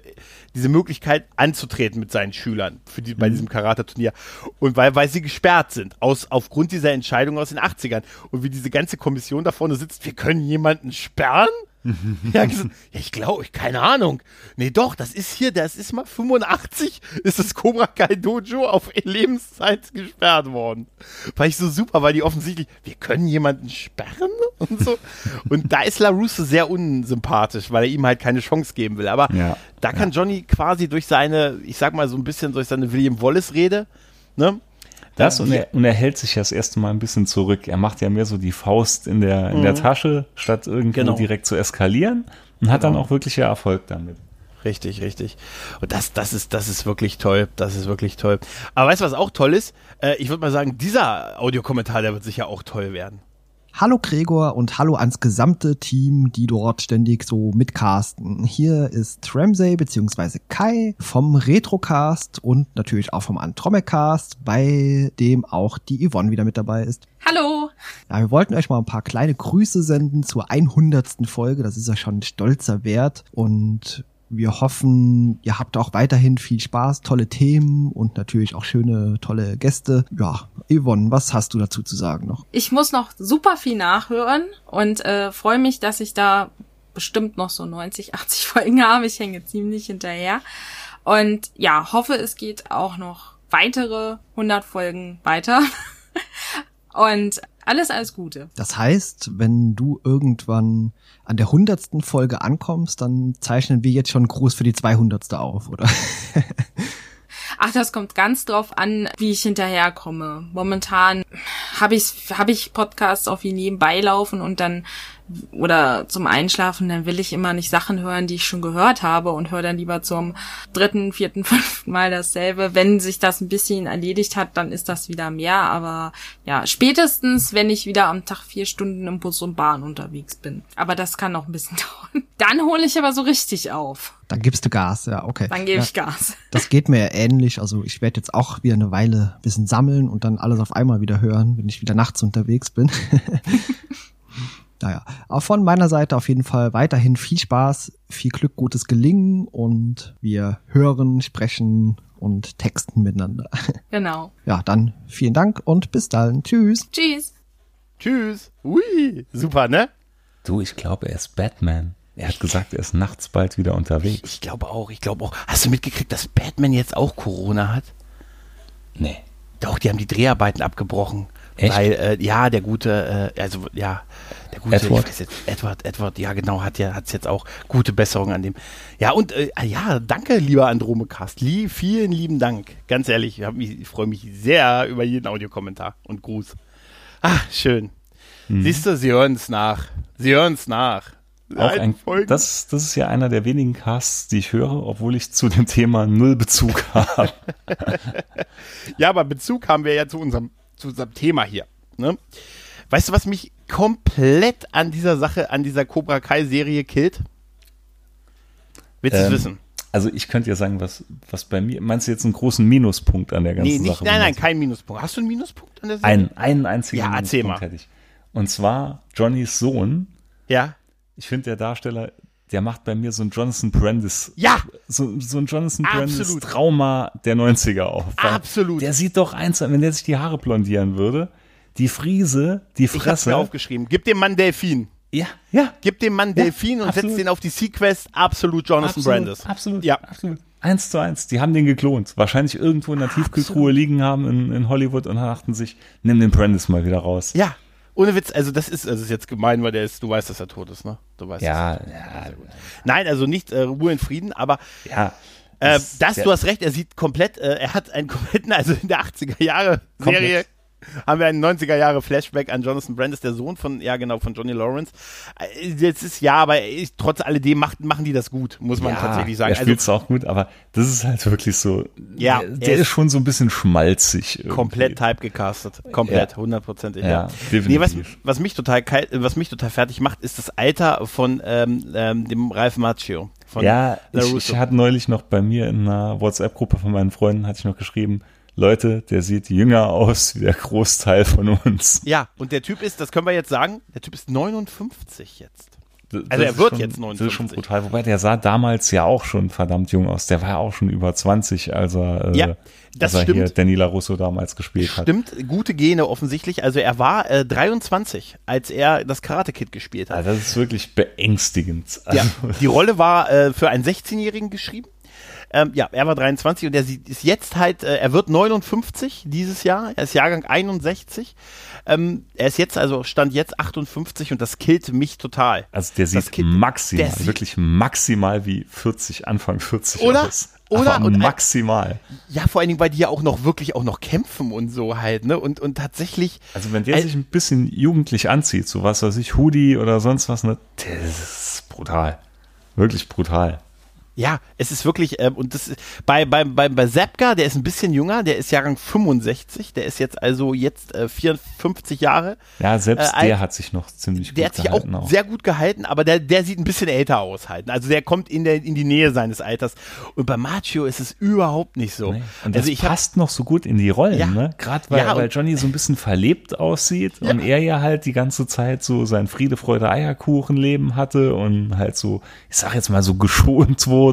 [SPEAKER 1] diese Möglichkeit anzutreten mit seinen Schülern für die, bei diesem Karate-Turnier. Und weil, weil sie gesperrt sind, aus, aufgrund dieser Entscheidung aus den 80ern. Und wie diese ganze Kommission da vorne sitzt, wir können jemanden sperren? ja, gesagt, ja, ich glaube, ich, keine Ahnung. Nee, doch, das ist hier, das ist mal 85, ist das Cobra Kai Dojo auf Lebenszeit gesperrt worden. War ich so super, weil die offensichtlich, wir können jemanden sperren und so. und da ist LaRusso sehr unsympathisch, weil er ihm halt keine Chance geben will. Aber
[SPEAKER 2] Ja,
[SPEAKER 1] da kann Johnny quasi durch seine, ich sag mal so ein bisschen durch seine William Wallace-Rede, ne?
[SPEAKER 2] Das und er, und er hält sich das erste Mal ein bisschen zurück. Er macht ja mehr so die Faust in der, in der Tasche, statt irgendwo
[SPEAKER 1] Genau.
[SPEAKER 2] direkt zu eskalieren und hat dann auch wirklich ja Erfolg damit.
[SPEAKER 1] Richtig, richtig. Und das, das ist, das ist wirklich toll. Das ist wirklich toll. Aber weißt du, was auch toll ist? Äh, ich würde mal sagen, dieser Audiokommentar, der wird sicher auch toll werden.
[SPEAKER 5] Hallo Gregor und hallo ans gesamte Team, die dort ständig so mitcasten. Hier ist Ramsey bzw. Kai vom Retrocast und natürlich auch vom Andromecast, bei dem auch die Yvonne wieder mit dabei ist.
[SPEAKER 3] Hallo.
[SPEAKER 5] Ja, wir wollten euch mal ein paar kleine Grüße senden zur 100. Folge. Das ist ja schon ein stolzer Wert und wir hoffen, ihr habt auch weiterhin viel Spaß, tolle Themen und natürlich auch schöne, tolle Gäste. Ja, Yvonne, was hast du dazu zu sagen noch?
[SPEAKER 6] Ich muss noch super viel nachhören und äh, freue mich, dass ich da bestimmt noch so 90, 80 Folgen habe. Ich hänge ziemlich hinterher. Und ja, hoffe, es geht auch noch weitere 100 Folgen weiter. und alles, alles Gute.
[SPEAKER 5] Das heißt, wenn du irgendwann an der hundertsten Folge ankommst, dann zeichnen wir jetzt schon Gruß für die 200. auf, oder?
[SPEAKER 6] Ach, das kommt ganz drauf an, wie ich hinterherkomme. Momentan habe ich hab ich Podcasts auf wie nebenbei laufen und dann oder zum Einschlafen, dann will ich immer nicht Sachen hören, die ich schon gehört habe und höre dann lieber zum dritten, vierten, fünften Mal dasselbe. Wenn sich das ein bisschen erledigt hat, dann ist das wieder mehr. Aber ja, spätestens, wenn ich wieder am Tag vier Stunden im Bus und Bahn unterwegs bin. Aber das kann noch ein bisschen dauern. Dann hole ich aber so richtig auf.
[SPEAKER 5] Dann gibst du Gas, ja, okay.
[SPEAKER 6] Dann gebe
[SPEAKER 5] ja,
[SPEAKER 6] ich Gas.
[SPEAKER 5] Das geht mir ähnlich. Also ich werde jetzt auch wieder eine Weile ein bisschen sammeln und dann alles auf einmal wieder hören, wenn ich wieder nachts unterwegs bin. Naja, auch von meiner Seite auf jeden Fall weiterhin viel Spaß, viel Glück, gutes Gelingen und wir hören, sprechen und texten miteinander.
[SPEAKER 6] Genau.
[SPEAKER 5] Ja, dann vielen Dank und bis dann. Tschüss.
[SPEAKER 6] Tschüss.
[SPEAKER 1] Tschüss. Ui, super, ne?
[SPEAKER 2] Du, ich glaube, er ist Batman. Er hat gesagt, er ist nachts bald wieder unterwegs.
[SPEAKER 1] Ich, ich glaube auch, ich glaube auch. Hast du mitgekriegt, dass Batman jetzt auch Corona hat?
[SPEAKER 2] Nee.
[SPEAKER 1] Doch, die haben die Dreharbeiten abgebrochen.
[SPEAKER 2] Echt?
[SPEAKER 1] Weil, äh, ja, der gute, äh, also, ja, der gute,
[SPEAKER 2] Edward?
[SPEAKER 1] jetzt, Edward, Edward, ja, genau, hat ja, hat's jetzt auch gute Besserung an dem. Ja, und, äh, ja, danke, lieber Andromecast. Lie vielen lieben Dank. Ganz ehrlich, mich- ich freue mich sehr über jeden Audiokommentar und Gruß. Ach, schön.
[SPEAKER 2] Mhm.
[SPEAKER 1] Siehst du, sie hören es nach. Sie hören es nach.
[SPEAKER 2] Ein, das, das ist ja einer der wenigen Casts, die ich höre, obwohl ich zu dem Thema null Bezug habe.
[SPEAKER 1] Ja, aber Bezug haben wir ja zu unserem, zu unserem Thema hier. Ne? Weißt du, was mich komplett an dieser Sache, an dieser Cobra Kai-Serie killt? Willst du es
[SPEAKER 2] Ähm,
[SPEAKER 1] wissen?
[SPEAKER 2] Also ich könnte ja sagen, was, was bei mir, meinst du jetzt einen großen Minuspunkt an der ganzen
[SPEAKER 1] Nee, nicht,
[SPEAKER 2] Sache?
[SPEAKER 1] nein, nein, kein Minuspunkt. Hast du einen Minuspunkt an der Serie?
[SPEAKER 2] Einen, einen einzigen
[SPEAKER 1] Ja,
[SPEAKER 2] Minuspunkt hätte ich. Und zwar Johnnys Sohn.
[SPEAKER 1] Ja.
[SPEAKER 2] Ich finde, der Darsteller, der macht bei mir so ein Jonathan Brandis.
[SPEAKER 1] Ja.
[SPEAKER 2] So, so ein Jonathan
[SPEAKER 1] Absolut.
[SPEAKER 2] Brandis Trauma der 90er auf.
[SPEAKER 1] Absolut.
[SPEAKER 2] Der sieht doch eins, wenn der sich die Haare blondieren würde, die Friese, die
[SPEAKER 1] Ich hab's
[SPEAKER 2] Fresse.
[SPEAKER 1] mir aufgeschrieben. Gib dem Mann Delfin.
[SPEAKER 2] ja, ja.
[SPEAKER 1] Gib dem Mann Delfin und
[SPEAKER 2] absolut.
[SPEAKER 1] setz den auf die Sequest. Absolut Jonathan Brandis.
[SPEAKER 2] Absolut,
[SPEAKER 1] Ja.
[SPEAKER 2] absolut. Eins zu eins. Die haben den geklont. Wahrscheinlich irgendwo in der Tiefkühltruhe liegen haben in, in Hollywood und dachten sich, nimm den Brandis mal wieder raus.
[SPEAKER 1] Ja. Ohne Witz, also das ist, das ist jetzt gemein, weil der ist, du weißt, dass er tot ist, ne? Du weißt
[SPEAKER 2] Ja,
[SPEAKER 1] das.
[SPEAKER 2] ja,
[SPEAKER 1] Nein, also nicht äh, Ruhe in Frieden, aber
[SPEAKER 2] ja.
[SPEAKER 1] Äh,
[SPEAKER 2] Das-
[SPEAKER 1] du hast recht, er sieht komplett, äh, er hat einen kompletten, also in der 80er Jahre Serie
[SPEAKER 2] Komplett.
[SPEAKER 1] Haben wir einen 90er Jahre Flashback an Jonathan Brandis, der Sohn von, ja genau, von Johnny Lawrence. Äh, Jetzt ist, ja, aber ich, trotz alledem macht, machen die das gut, muss man
[SPEAKER 2] ja,
[SPEAKER 1] tatsächlich sagen.
[SPEAKER 2] Er
[SPEAKER 1] Also
[SPEAKER 2] spielt es auch gut, aber das ist halt wirklich so.
[SPEAKER 1] Ja,
[SPEAKER 2] der,
[SPEAKER 1] er
[SPEAKER 2] der
[SPEAKER 1] ist-
[SPEAKER 2] ist schon so ein bisschen schmalzig. irgendwie.
[SPEAKER 1] komplett type gecastet. Komplett, hundertprozentig.
[SPEAKER 2] Ja,
[SPEAKER 1] Ja,
[SPEAKER 2] definitiv.
[SPEAKER 1] Nee, was, was, mich total kalt, was mich total fertig macht, ist das Alter von ähm, ähm, dem Ralph Macchio. Von
[SPEAKER 2] Ja, ich, ich hatte neulich noch bei mir in einer WhatsApp-Gruppe von meinen Freunden, hatte ich noch geschrieben, Leute, der sieht jünger aus wie der Großteil von uns.
[SPEAKER 1] ja, und der Typ ist, das können wir jetzt sagen, der Typ ist 59 jetzt.
[SPEAKER 2] Das
[SPEAKER 1] Also er wird
[SPEAKER 2] schon,
[SPEAKER 1] jetzt
[SPEAKER 2] Das ist
[SPEAKER 1] 59.
[SPEAKER 2] schon brutal. Wobei der sah damals ja auch schon verdammt jung aus. Der war ja auch schon über 20, als er, äh,
[SPEAKER 1] Ja, das
[SPEAKER 2] als er hier
[SPEAKER 1] stimmt.
[SPEAKER 2] Danila Russo damals gespielt hat.
[SPEAKER 1] Stimmt, gute Gene offensichtlich. Also er war äh, 23, als er das Karate Kid gespielt hat.
[SPEAKER 2] Also das ist wirklich beängstigend.
[SPEAKER 1] Ja,
[SPEAKER 2] Also,
[SPEAKER 1] die Rolle war äh, für einen 16-Jährigen geschrieben. Ähm, ja, er war 23 und er sieht- ist jetzt halt, äh, er wird 59 dieses Jahr, er ist Jahrgang 61. Ähm, er ist jetzt, also stand jetzt 58 und das killt mich total.
[SPEAKER 2] Also der sieht
[SPEAKER 1] Kind-
[SPEAKER 2] maximal,
[SPEAKER 1] der sieht-
[SPEAKER 2] wirklich maximal wie 40, Anfang 40
[SPEAKER 1] Oder?
[SPEAKER 2] aus.
[SPEAKER 1] Oder? Und ein-
[SPEAKER 2] maximal.
[SPEAKER 1] Ja, vor allen Dingen, weil die ja auch noch wirklich auch noch kämpfen und so halt, ne? Und, und tatsächlich,
[SPEAKER 2] Also wenn der
[SPEAKER 1] Al-
[SPEAKER 2] sich ein bisschen jugendlich anzieht, so was weiß ich, Hoodie oder sonst was, ne, das ist brutal. Wirklich brutal.
[SPEAKER 1] Ja, es ist wirklich, ähm, und das ist, bei, bei, bei, bei Zapka, der ist ein bisschen jünger, der ist Jahrgang 65, der ist jetzt also jetzt äh, 54 Jahre.
[SPEAKER 2] Ja, selbst
[SPEAKER 1] Äh,
[SPEAKER 2] der hat sich noch ziemlich
[SPEAKER 1] Der
[SPEAKER 2] gut
[SPEAKER 1] hat sich auch,
[SPEAKER 2] gehalten.
[SPEAKER 1] sehr gut gehalten, aber der, der sieht ein bisschen älter aus halt. Also der kommt in, der, in die Nähe seines Alters. Und bei Machio ist es überhaupt nicht so.
[SPEAKER 2] Nee. Und das
[SPEAKER 1] also ich hab,
[SPEAKER 2] passt noch so gut in die Rollen,
[SPEAKER 1] Ja.
[SPEAKER 2] ne? Gerade weil,
[SPEAKER 1] Ja,
[SPEAKER 2] weil Johnny so ein bisschen verlebt aussieht und er ja halt die ganze Zeit so sein Friede, Freude, Eierkuchenleben hatte und halt so, ich sag jetzt mal so geschont wurde.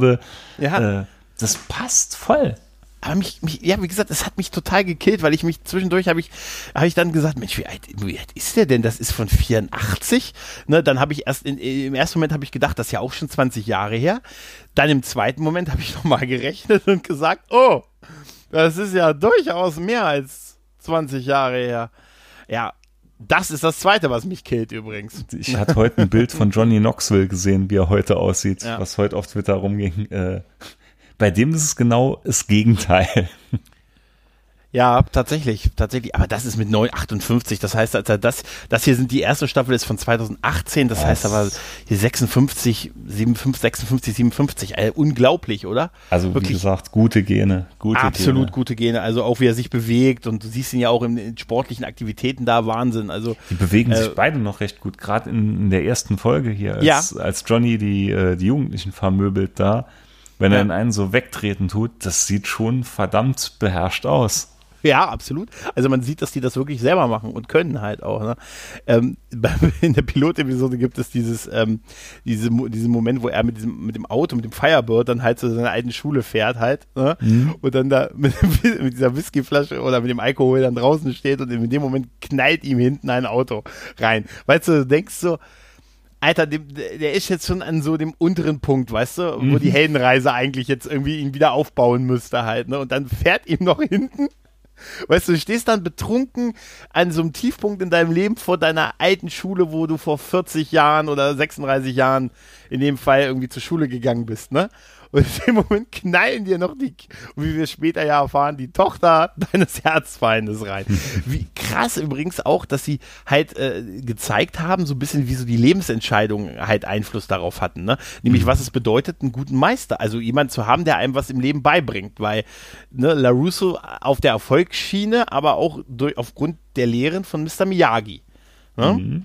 [SPEAKER 1] Ja.
[SPEAKER 2] Äh, das passt voll.
[SPEAKER 1] aber mich, mich, ja, wie gesagt, es hat mich total gekillt, weil ich mich zwischendurch habe ich, habe ich dann gesagt, Mensch, wie alt, wie alt ist der denn? Das ist von 84. Ne, dann habe ich erst in, im ersten Moment habe ich gedacht, das ist ja auch schon 20 Jahre her. Dann im zweiten Moment habe ich nochmal gerechnet und gesagt, oh, das ist ja durchaus mehr als 20 Jahre her. Ja, das ist das zweite, was mich killt übrigens.
[SPEAKER 2] Ich hatte heute ein Bild von Johnny Knoxville gesehen, wie er heute aussieht,
[SPEAKER 1] Ja.
[SPEAKER 2] was heute auf Twitter rumging. Äh, bei dem ist es genau das Gegenteil.
[SPEAKER 1] Ja, tatsächlich, tatsächlich. Aber das ist mit 958. Das heißt, also das, das hier sind die erste Staffel ist von 2018. Das heißt aber hier 56, 57, 56, 57. Äh, unglaublich, oder?
[SPEAKER 2] Also wie
[SPEAKER 1] Wirklich
[SPEAKER 2] gesagt, gute Gene. Gute
[SPEAKER 1] absolut
[SPEAKER 2] Gene.
[SPEAKER 1] gute Gene. Also auch wie er sich bewegt und du siehst ihn ja auch in, in sportlichen Aktivitäten da. Wahnsinn. Also
[SPEAKER 2] Die bewegen
[SPEAKER 1] Äh,
[SPEAKER 2] sich beide noch recht gut, gerade in, in der ersten Folge hier, als,
[SPEAKER 1] Ja.
[SPEAKER 2] als Johnny die, äh, die Jugendlichen vermöbelt da. Wenn er in einen so wegtreten tut, das sieht schon verdammt beherrscht aus.
[SPEAKER 1] Ja, absolut. Also man sieht, dass die das wirklich selber machen und können halt auch. Ne? Ähm, in der Pilotepisode gibt es dieses, ähm, diese, diesen Moment, wo er mit diesem, mit dem Auto, mit dem Firebird dann halt zu seiner alten Schule fährt halt. Ne? Und dann da mit, mit dieser Whiskyflasche oder mit dem Alkohol dann draußen steht und in dem Moment knallt ihm hinten ein Auto rein. Weißt du, du denkst so, Alter, dem, der ist jetzt schon an so dem unteren Punkt, weißt du, wo mhm. die Heldenreise eigentlich jetzt irgendwie ihn wieder aufbauen müsste halt, ne? Und dann fährt ihm noch hinten Weißt du, du stehst dann betrunken an so einem Tiefpunkt in deinem Leben vor deiner alten Schule, wo du vor 40 Jahren oder 36 Jahren in dem Fall irgendwie zur Schule gegangen bist, ne? Und in dem Moment knallen dir noch die, wie wir später ja erfahren, die Tochter deines Herzfeindes rein. Wie krass übrigens auch, dass sie halt äh, gezeigt haben, so ein bisschen wie so die Lebensentscheidungen halt Einfluss darauf hatten. Ne? Nämlich, mhm. was es bedeutet, einen guten Meister, also jemand zu haben, der einem was im Leben beibringt. Weil ne, LaRusso auf der Erfolgsschiene, aber auch durch, aufgrund der Lehren von Mr. Miyagi. Ne? Mhm.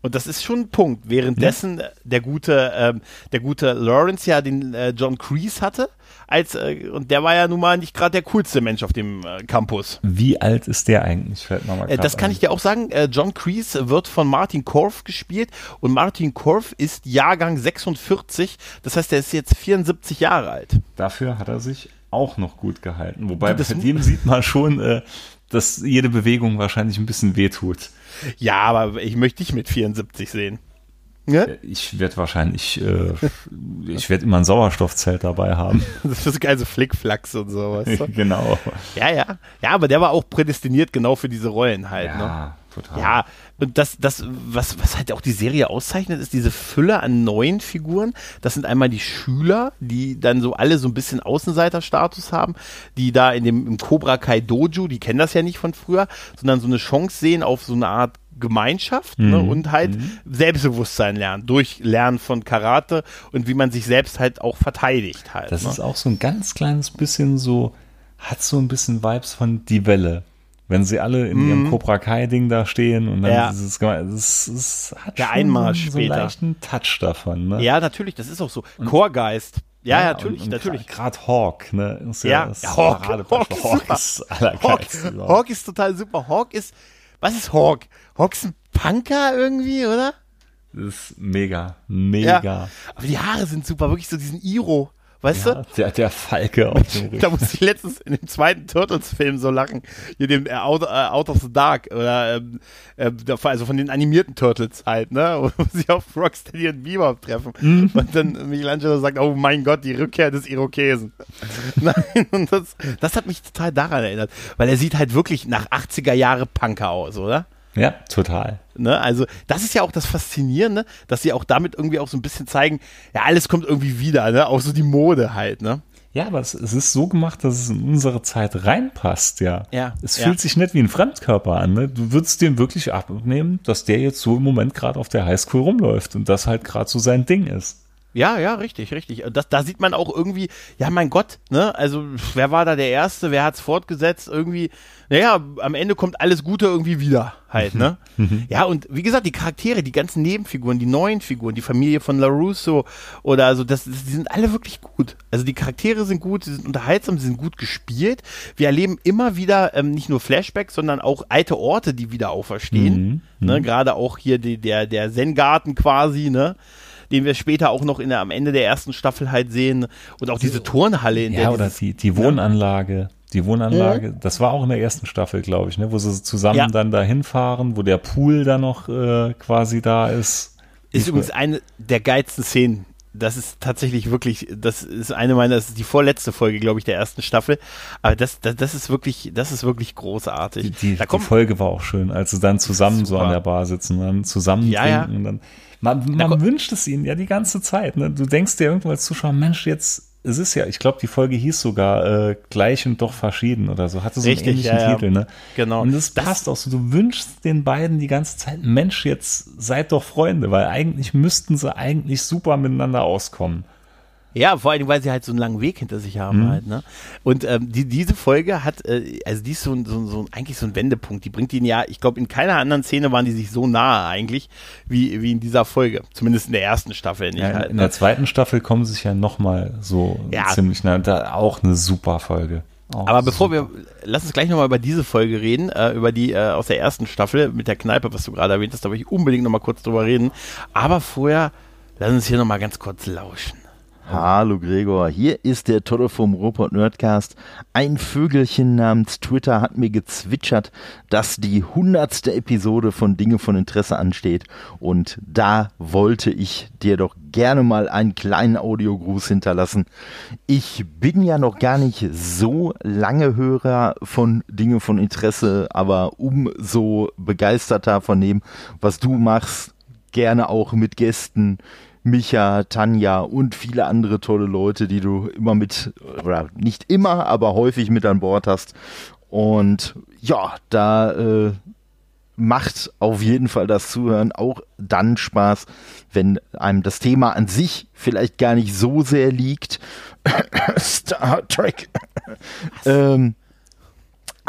[SPEAKER 1] Und das ist schon ein Punkt. Währenddessen ja. der gute, ähm, der gute Lawrence ja den äh, John Kreese hatte, als äh, und der war ja nun mal nicht gerade der coolste Mensch auf dem äh, Campus.
[SPEAKER 2] Wie alt ist der eigentlich? Fällt
[SPEAKER 1] mir mal äh, das kann an. ich dir auch sagen. Äh, John Kreese wird von Martin Korf gespielt und Martin Korf ist Jahrgang 46. Das heißt, er ist jetzt 74 Jahre alt.
[SPEAKER 2] Dafür hat er sich auch noch gut gehalten. Wobei bei dem sieht man schon, äh, dass jede Bewegung wahrscheinlich ein bisschen wehtut.
[SPEAKER 1] Ja, aber ich möchte dich mit 74 sehen.
[SPEAKER 2] Ja? Ich werde wahrscheinlich, äh, ich werde immer ein Sauerstoffzelt dabei haben.
[SPEAKER 1] Das ist geil, so Flickflacks und sowas.
[SPEAKER 2] genau.
[SPEAKER 1] Ja, ja. Ja, aber der war auch prädestiniert genau für diese Rollen halt. Ja, ne? Total. Ja, und das, das, was, was halt auch die Serie auszeichnet, ist diese Fülle an neuen Figuren. Das sind einmal die Schüler, die dann so alle so ein bisschen Außenseiterstatus haben, die da in dem im Cobra Kai Dojo, die kennen das ja nicht von früher, sondern so eine Chance sehen auf so eine Art Gemeinschaft ne, mhm. ne, und halt mhm. Selbstbewusstsein lernen, durch Lernen von Karate und wie man sich selbst halt auch verteidigt halt.
[SPEAKER 2] Das ne? ist auch so ein ganz kleines bisschen so, hat so ein bisschen Vibes von Die Welle. Wenn sie alle in mhm. ihrem Cobra Kai-Ding da stehen und dann ja. dieses, das, das
[SPEAKER 1] hat Der Einmarsch
[SPEAKER 2] so einen leichten Touch davon. Ne?
[SPEAKER 1] Ja, natürlich, das ist auch so. Chorgeist. Ja, ja, natürlich, und, und natürlich.
[SPEAKER 2] Gerade Hawk, ne?
[SPEAKER 1] Ist ja, ja, ja Hawk, Hawk, ist, Hawk ist Hawk, Hawk ist total super. Hawk ist, was ist Hawk? Hawk ist ein Punker irgendwie, oder?
[SPEAKER 2] Das ist mega, mega. Ja,
[SPEAKER 1] aber die Haare sind super, wirklich so diesen Iro. Weißt ja, du?
[SPEAKER 2] Der, der Falke auf dem
[SPEAKER 1] Rücken. Da muss ich letztens in dem zweiten Turtles-Film so lachen. Hier dem äh, Out, äh, Out of the Dark. Oder, ähm, äh, also von den animierten Turtles halt, ne? Wo sie auf Rocksteady und Bebop treffen. Mhm. Und dann Michelangelo sagt, oh mein Gott, die Rückkehr des Irokesen. Nein, und das, das hat mich total daran erinnert. Weil er sieht halt wirklich nach 80er Jahre Punker aus, oder?
[SPEAKER 2] Ja, total.
[SPEAKER 1] Ne? Also, das ist ja auch das Faszinierende, dass sie auch damit irgendwie auch so ein bisschen zeigen, ja, alles kommt irgendwie wieder, ne? Auch so die Mode halt, ne?
[SPEAKER 2] Ja, aber es, es ist so gemacht, dass es in unsere Zeit reinpasst, ja.
[SPEAKER 1] Ja.
[SPEAKER 2] Es fühlt ja. sich nicht wie ein Fremdkörper an, ne? Du würdest dem wirklich abnehmen, dass der jetzt so im Moment gerade auf der Highschool rumläuft und das halt gerade so sein Ding ist.
[SPEAKER 1] Ja, ja, richtig, richtig. Das, da sieht man auch irgendwie, ja, mein Gott, ne? Also, wer war da der Erste? Wer hat's fortgesetzt? Irgendwie, naja, am Ende kommt alles Gute irgendwie wieder halt, ne? Mhm. ja, und wie gesagt, die Charaktere, die ganzen Nebenfiguren, die neuen Figuren, die Familie von LaRusso oder also, das, das, die sind alle wirklich gut. Also, die Charaktere sind gut, sie sind unterhaltsam, sie sind gut gespielt. Wir erleben immer wieder ähm, nicht nur Flashbacks, sondern auch alte Orte, die wieder auferstehen. Mhm. Ne? Mhm. Gerade auch hier die, der, der Zen-Garten quasi, ne? Den wir später auch noch in der, am Ende der ersten Staffel halt sehen. Und auch diese Turnhalle, in
[SPEAKER 2] ja,
[SPEAKER 1] der.
[SPEAKER 2] Ja, oder die, die Wohnanlage. Die Wohnanlage, mhm. das war auch in der ersten Staffel, glaube ich, ne, wo sie zusammen ja. dann da hinfahren, wo der Pool dann noch äh, quasi da ist.
[SPEAKER 1] Ist übrigens eine der geilsten Szenen. Das ist tatsächlich wirklich, das ist eine meiner, das ist die vorletzte Folge, glaube ich, der ersten Staffel. Aber das, das, das ist wirklich, das ist wirklich großartig.
[SPEAKER 2] Die, die, die Folge war auch schön, als sie dann zusammen so an der Bar sitzen, dann zusammen
[SPEAKER 1] ja, trinken. Ja.
[SPEAKER 2] Dann, man, man wünscht es ihnen ja die ganze Zeit. Ne? Du denkst dir irgendwo als Zuschauer, Mensch, jetzt es ist ja, ich glaube, die Folge hieß sogar äh, gleich und doch verschieden oder so, hatte so Richtig, einen ähnlichen ja, Titel, ne?
[SPEAKER 1] Genau.
[SPEAKER 2] Und das, das passt auch so. Du wünschst den beiden die ganze Zeit, Mensch, jetzt seid doch Freunde, weil eigentlich müssten sie eigentlich super miteinander auskommen.
[SPEAKER 1] Ja, vor allem, weil sie halt so einen langen Weg hinter sich haben mhm. halt, ne? Und ähm, die, diese Folge hat, äh, also die ist so, so, so eigentlich so ein Wendepunkt. Die bringt ihn ja, ich glaube, in keiner anderen Szene waren die sich so nahe eigentlich, wie, wie in dieser Folge. Zumindest in der ersten Staffel.
[SPEAKER 2] Ja, halt, in ne? der zweiten Staffel kommen sie sich ja nochmal so ja. ziemlich nah. Da auch eine super Folge.
[SPEAKER 1] Auch Aber bevor super. wir, lass uns gleich nochmal über diese Folge reden, äh, über die äh, aus der ersten Staffel mit der Kneipe, was du gerade erwähnt hast, da will ich unbedingt nochmal kurz drüber reden. Aber vorher, lass uns hier nochmal ganz kurz lauschen.
[SPEAKER 7] Hallo Gregor, hier ist der Tolle vom Robot Nerdcast. Ein Vögelchen namens Twitter hat mir gezwitschert, dass die hundertste Episode von Dinge von Interesse ansteht und da wollte ich dir doch gerne mal einen kleinen Audiogruß hinterlassen. Ich bin ja noch gar nicht so lange Hörer von Dinge von Interesse, aber umso begeisterter von dem, was du machst, gerne auch mit Gästen Micha, Tanja und viele andere tolle Leute, die du immer mit, oder nicht immer, aber häufig mit an Bord hast. Und ja, da äh, macht auf jeden Fall das Zuhören auch dann Spaß, wenn einem das Thema an sich vielleicht gar nicht so sehr liegt. Star Trek. ähm,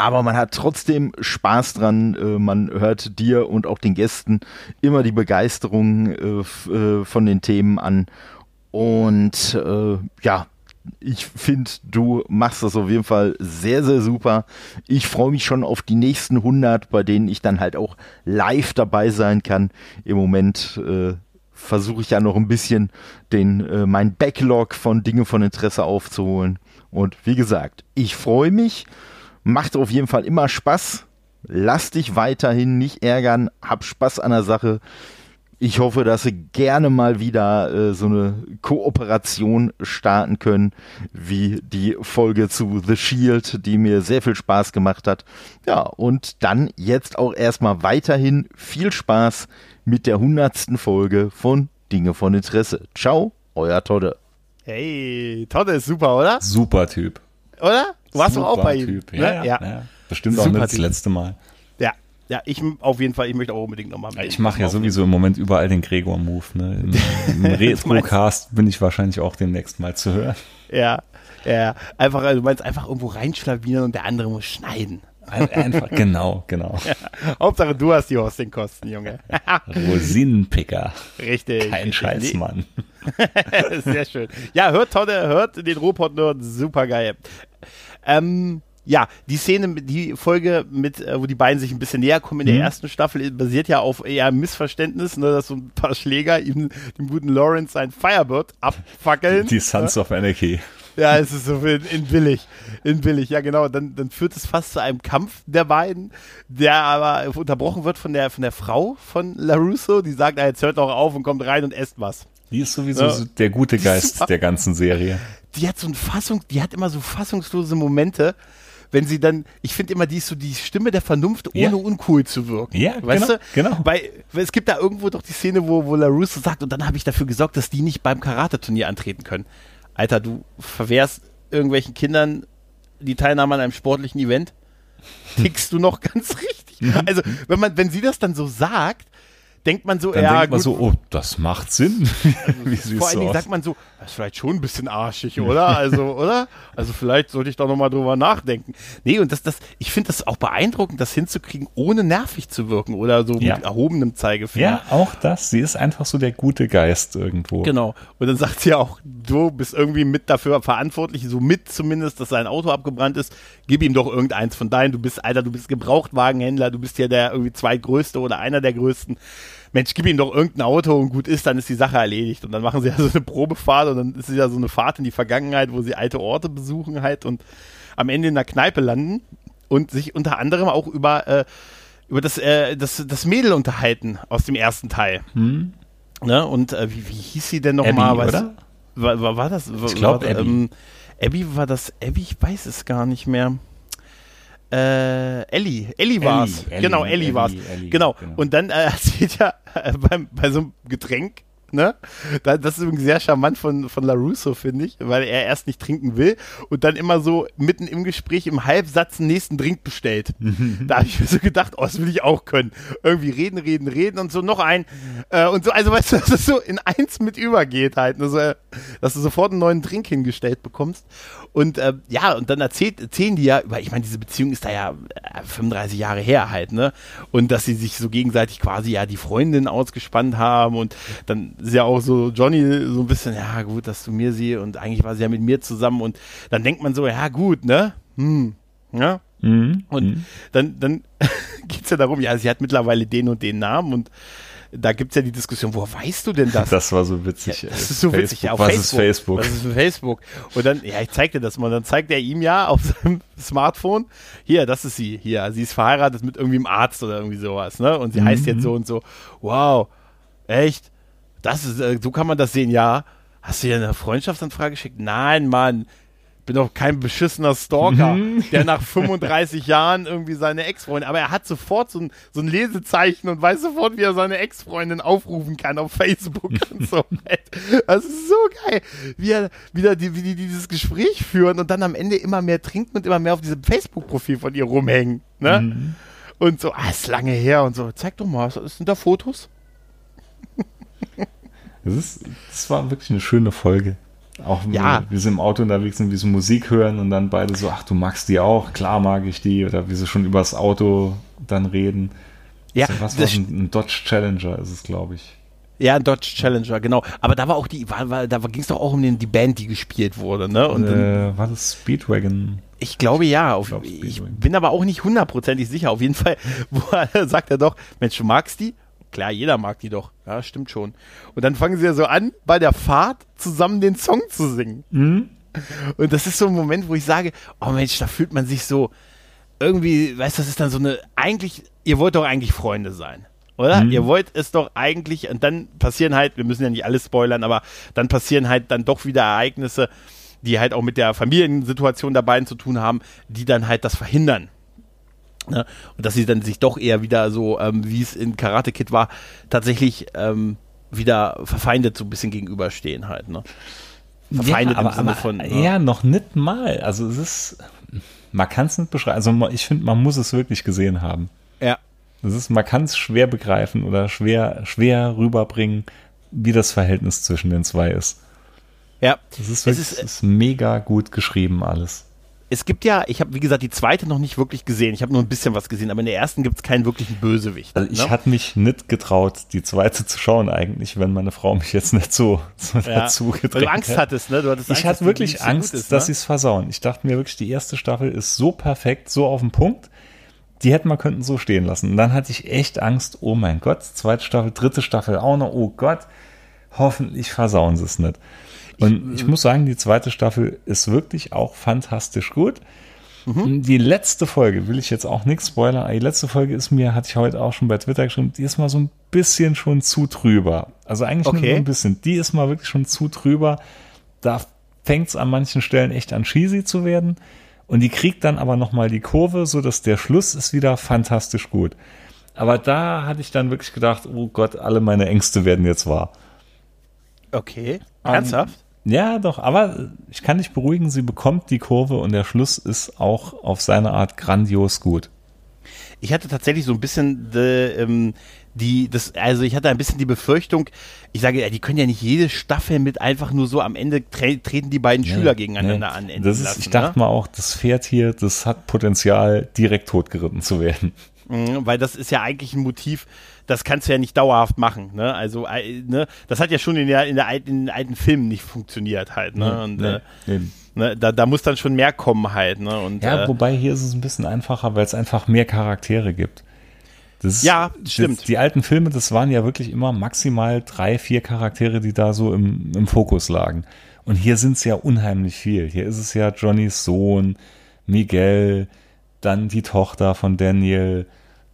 [SPEAKER 7] aber man hat trotzdem Spaß dran. Äh, man hört dir und auch den Gästen immer die Begeisterung äh, äh, von den Themen an. Und ja, ich finde, du machst das auf jeden Fall sehr, sehr super. Ich freue mich schon auf die nächsten 100, bei denen ich dann halt auch live dabei sein kann. Im Moment äh, versuche ich ja noch ein bisschen den äh, mein Backlog von Dinge von Interesse aufzuholen. Und wie gesagt, ich freue mich. Macht auf jeden Fall immer Spaß. Lass dich weiterhin nicht ärgern. Hab Spaß an der Sache. Ich hoffe, dass sie gerne mal wieder äh, so eine Kooperation starten können, wie die Folge zu The Shield, die mir sehr viel Spaß gemacht hat. Ja, und dann jetzt auch erstmal weiterhin viel Spaß mit der hundertsten Folge von Dinge von Interesse. Ciao, euer Todde.
[SPEAKER 1] Hey, Todde ist super, oder?
[SPEAKER 7] Super Typ.
[SPEAKER 1] Oder? Warst du auch bei ihm? Typ.
[SPEAKER 7] Ja, ne? ja, ja. Bestimmt Super auch nicht das letzte Mal.
[SPEAKER 1] Ja, ja, ich auf jeden Fall, ich möchte auch unbedingt nochmal
[SPEAKER 7] mit. Ich mache ja sowieso im Moment überall den Gregor-Move. Ne? Im, im Retrocast bin ich wahrscheinlich auch demnächst mal zu hören.
[SPEAKER 1] Ja, ja. Einfach, also du meinst einfach irgendwo reinschlawinern und der andere muss schneiden.
[SPEAKER 7] Einfach, genau, genau. Ja,
[SPEAKER 1] Hauptsache du hast die Hostingkosten, Junge.
[SPEAKER 7] Rosinenpicker.
[SPEAKER 1] Richtig.
[SPEAKER 7] Kein Scheißmann.
[SPEAKER 1] Sehr schön. Ja, hört Tonne, hört den Robot-Nerd, super geil. Ähm, ja, die Szene, die Folge mit, äh, wo die beiden sich ein bisschen näher kommen in der mhm. ersten Staffel, basiert ja auf eher Missverständnis, ne, dass so ein paar Schläger ihm, dem guten Lawrence sein Firebird abfackeln.
[SPEAKER 7] Die Sons
[SPEAKER 1] ne?
[SPEAKER 7] of Anarchy.
[SPEAKER 1] Ja, es ist so in, in billig. In billig, ja genau. Dann, dann führt es fast zu einem Kampf der beiden, der aber unterbrochen wird von der, von der Frau von LaRusso, die sagt, jetzt hört doch auf und kommt rein und esst was.
[SPEAKER 7] Die ist sowieso ja. der gute Geist der ganzen Serie.
[SPEAKER 1] Die hat so ein Fassung, die hat immer so fassungslose Momente, wenn sie dann, ich finde immer, die ist so die Stimme der Vernunft, ohne ja. uncool zu wirken.
[SPEAKER 7] Ja, weißt genau, du? genau.
[SPEAKER 1] Weil, weil es gibt da irgendwo doch die Szene, wo, wo LaRusso sagt, und dann habe ich dafür gesorgt, dass die nicht beim Karate-Turnier antreten können. Alter, du verwehrst irgendwelchen Kindern die Teilnahme an einem sportlichen Event. Tickst du noch ganz richtig? Mhm. Also, wenn man, wenn sie das dann so sagt, denkt man so,
[SPEAKER 7] dann
[SPEAKER 1] ja,
[SPEAKER 7] denkt man so, oh, das macht Sinn.
[SPEAKER 1] Also, vor allen Dingen sagt man so, das ist vielleicht schon ein bisschen arschig, oder? Also, oder? Also vielleicht sollte ich da nochmal drüber nachdenken. Nee, und das, das, ich finde das auch beeindruckend, das hinzukriegen, ohne nervig zu wirken oder so ja. mit erhobenem Zeigefinger.
[SPEAKER 7] Ja, auch das. Sie ist einfach so der gute Geist irgendwo.
[SPEAKER 1] Genau. Und dann sagt sie auch, du bist irgendwie mit dafür verantwortlich, so mit zumindest, dass sein Auto abgebrannt ist. Gib ihm doch irgendeins von deinen. Du bist, Alter, du bist Gebrauchtwagenhändler, du bist ja der irgendwie zweitgrößte oder einer der größten. Mensch, gib ihm doch irgendein Auto und gut ist, dann ist die Sache erledigt. Und dann machen sie ja so eine Probefahrt und dann ist es ja so eine Fahrt in die Vergangenheit, wo sie alte Orte besuchen halt und am Ende in der Kneipe landen und sich unter anderem auch über, äh, über das, äh, das, das Mädel unterhalten aus dem ersten Teil. Hm. Ne? Und äh, wie, wie hieß sie denn nochmal? War, war, war das?
[SPEAKER 7] War, ich glaube. Ähm,
[SPEAKER 1] Abby war das, Abby, ich weiß es gar nicht mehr. Äh, Ellie, Ellie war's. Ellie, genau, Ellie, Ellie war's. Ellie, genau. genau. Und dann äh, erzählt ja äh, beim, bei so einem Getränk, ne? Das ist übrigens sehr charmant von, von LaRusso, finde ich, weil er erst nicht trinken will und dann immer so mitten im Gespräch im Halbsatz den nächsten Drink bestellt. da habe ich mir so gedacht, oh, das will ich auch können. Irgendwie reden, reden, reden und so noch ein. Äh, und so, also weißt du, dass es so in eins mit übergeht halt. Also, dass du sofort einen neuen Drink hingestellt bekommst. Und äh, ja, und dann erzählt, erzählen die ja, weil ich meine, diese Beziehung ist da ja 35 äh, Jahre her halt, ne? Und dass sie sich so gegenseitig quasi ja die Freundin ausgespannt haben und dann ist ja auch so Johnny so ein bisschen, ja gut, dass du mir sie und eigentlich war sie ja mit mir zusammen und dann denkt man so, ja gut, ne? Hm, ja. Mhm. Und mhm. dann, dann geht's ja darum, ja, sie hat mittlerweile den und den Namen und da gibt's ja die Diskussion, woher weißt du denn das?
[SPEAKER 2] Das war so witzig.
[SPEAKER 1] Ja, das ist so
[SPEAKER 2] Facebook.
[SPEAKER 1] witzig. Ja, auf
[SPEAKER 2] Was
[SPEAKER 1] Facebook.
[SPEAKER 2] ist Facebook?
[SPEAKER 1] Was ist Facebook? Und dann, ja, ich zeig dir das mal. Dann zeigt er ihm ja auf seinem Smartphone, hier, das ist sie. Hier, sie ist verheiratet mit irgendwie einem Arzt oder irgendwie sowas, ne? Und sie heißt jetzt so und so. Wow, echt? Das ist, äh, so kann man das sehen, ja. Hast du dir eine Freundschaftsanfrage geschickt? Nein, Mann. Bin doch kein beschissener Stalker, der nach 35 Jahren irgendwie seine Ex-Freundin, aber er hat sofort so ein, so ein Lesezeichen und weiß sofort, wie er seine Ex-Freundin aufrufen kann auf Facebook und so. Das ist so geil, wie er wieder die, wie die dieses Gespräch führen und dann am Ende immer mehr trinken und immer mehr auf diesem Facebook-Profil von ihr rumhängen. Ne? Und so, ah, ist lange her und so. Zeig doch mal, sind da Fotos?
[SPEAKER 2] Das, ist, das war wirklich eine schöne Folge. Auch wenn
[SPEAKER 1] Ja.
[SPEAKER 2] wir, wir sind im Auto unterwegs sind, wie so Musik hören und dann beide so, ach, du magst die auch, klar mag ich die, oder wie sie schon übers Auto dann reden.
[SPEAKER 1] Ja,
[SPEAKER 2] so, was war ein, ein Dodge Challenger ist es, glaube ich.
[SPEAKER 1] Ja, ein Dodge Challenger, genau. Aber da war auch die, war, war, da ging es doch auch um den, die Band, die gespielt wurde, ne? Und dann,
[SPEAKER 2] äh, war das Speedwagon?
[SPEAKER 1] ich glaube ja. Auf,
[SPEAKER 2] glaub,
[SPEAKER 1] ich bin aber auch nicht hundertprozentig sicher. Auf jeden Fall wo er, sagt er doch, Mensch, du magst die? Klar, jeder mag die doch. Ja, stimmt schon. Und dann fangen sie ja so an, bei der Fahrt zusammen den Song zu singen. Und das ist so ein Moment, wo ich sage, oh Mensch, da fühlt man sich so irgendwie, weißt du, das ist dann so eine, eigentlich, ihr wollt doch eigentlich Freunde sein. Oder? Ihr wollt es doch eigentlich, und dann passieren halt, wir müssen ja nicht alles spoilern, aber dann passieren halt dann doch wieder Ereignisse, die halt auch mit der Familiensituation der beiden zu tun haben, die dann halt das verhindern. Ne? Und dass sie dann sich doch eher wieder so, ähm, wie es in Karate Kid war, tatsächlich ähm, wieder verfeindet so ein bisschen gegenüberstehen halt. Ne? Verfeindet
[SPEAKER 2] aber,
[SPEAKER 1] im Sinne von. ne?
[SPEAKER 2] Ja, noch nicht mal. Also es ist, man kann es nicht beschreiben. Also ich finde, man muss es wirklich gesehen haben.
[SPEAKER 1] Ja.
[SPEAKER 2] Das ist, man kann es schwer begreifen oder schwer, schwer rüberbringen, wie das Verhältnis zwischen den zwei ist.
[SPEAKER 1] Ja.
[SPEAKER 2] Das ist
[SPEAKER 1] Es
[SPEAKER 2] wirklich,
[SPEAKER 1] ist-
[SPEAKER 2] es ist mega gut geschrieben alles.
[SPEAKER 1] Es gibt ja, ich habe wie gesagt die zweite noch nicht wirklich gesehen. Ich habe nur ein bisschen was gesehen, aber in der ersten gibt es keinen wirklichen Bösewicht.
[SPEAKER 2] Also ich
[SPEAKER 1] ne?
[SPEAKER 2] hatte mich nicht getraut, die zweite zu schauen eigentlich, wenn meine Frau mich jetzt nicht so, so
[SPEAKER 1] ja,
[SPEAKER 2] dazu
[SPEAKER 1] weil
[SPEAKER 2] gedrängt
[SPEAKER 1] du Angst
[SPEAKER 2] hätte.
[SPEAKER 1] hattest, ne? Du hattest
[SPEAKER 2] Ich
[SPEAKER 1] Angst,
[SPEAKER 2] hatte
[SPEAKER 1] dass
[SPEAKER 2] wirklich
[SPEAKER 1] so
[SPEAKER 2] Angst,
[SPEAKER 1] ist,
[SPEAKER 2] dass
[SPEAKER 1] ne?
[SPEAKER 2] sie es versauen. Ich dachte mir wirklich, die erste Staffel ist so perfekt, so auf den Punkt. Die hätten wir könnten so stehen lassen. Und dann hatte ich echt Angst, oh mein Gott, zweite Staffel, dritte Staffel auch noch, oh Gott, hoffentlich versauen sie es nicht. Und ich, muss sagen, die zweite Staffel ist wirklich auch fantastisch gut.
[SPEAKER 1] Mhm.
[SPEAKER 2] Die letzte Folge, will ich jetzt auch nichts spoilern, die letzte Folge ist mir, hatte ich heute auch schon bei Twitter geschrieben, die ist mal so ein bisschen schon zu trüber. Also eigentlich nur
[SPEAKER 1] Okay.
[SPEAKER 2] so ein bisschen. Die ist mal wirklich schon zu trüber. Da fängt es an manchen Stellen echt an cheesy zu werden. Und die kriegt dann aber nochmal die Kurve, so dass der Schluss ist wieder fantastisch gut. Aber da hatte ich dann wirklich gedacht, oh Gott, alle meine Ängste werden jetzt wahr.
[SPEAKER 1] Okay. Ernsthaft?
[SPEAKER 2] Ja, doch, aber ich kann dich beruhigen, sie bekommt die Kurve und der Schluss ist auch auf seine Art grandios gut.
[SPEAKER 1] Ich hatte tatsächlich so ein bisschen die, ähm, die, das, also ich hatte ein bisschen die Befürchtung, ich sage, ja, die können ja nicht jede Staffel mit einfach nur so am Ende tre treten die beiden Schüler gegeneinander
[SPEAKER 2] Nee.
[SPEAKER 1] an. enden
[SPEAKER 2] Das ist,
[SPEAKER 1] lassen,
[SPEAKER 2] ich dachte
[SPEAKER 1] ne?
[SPEAKER 2] mal auch, das Pferd hier, das hat Potenzial, direkt totgeritten zu werden.
[SPEAKER 1] Mhm, weil das ist ja eigentlich ein Motiv, das kannst du ja nicht dauerhaft machen. Ne? Also, äh, ne? das hat ja schon in, der, in, der alten, in den alten Filmen nicht funktioniert halt. Ne? Und, äh,
[SPEAKER 2] Eben.
[SPEAKER 1] ne? Da, da muss dann schon mehr kommen halt. Ne? Und,
[SPEAKER 2] Ja,
[SPEAKER 1] äh,
[SPEAKER 2] wobei hier ist es ein bisschen einfacher, weil es einfach mehr Charaktere gibt. Das
[SPEAKER 1] Ja,
[SPEAKER 2] das-
[SPEAKER 1] stimmt.
[SPEAKER 2] Die alten Filme, das waren ja wirklich immer maximal drei, vier Charaktere, die da so im, im Fokus lagen. Und hier sind es ja unheimlich viel. Hier ist es ja Johnnys Sohn, Miguel, dann die Tochter von Daniel,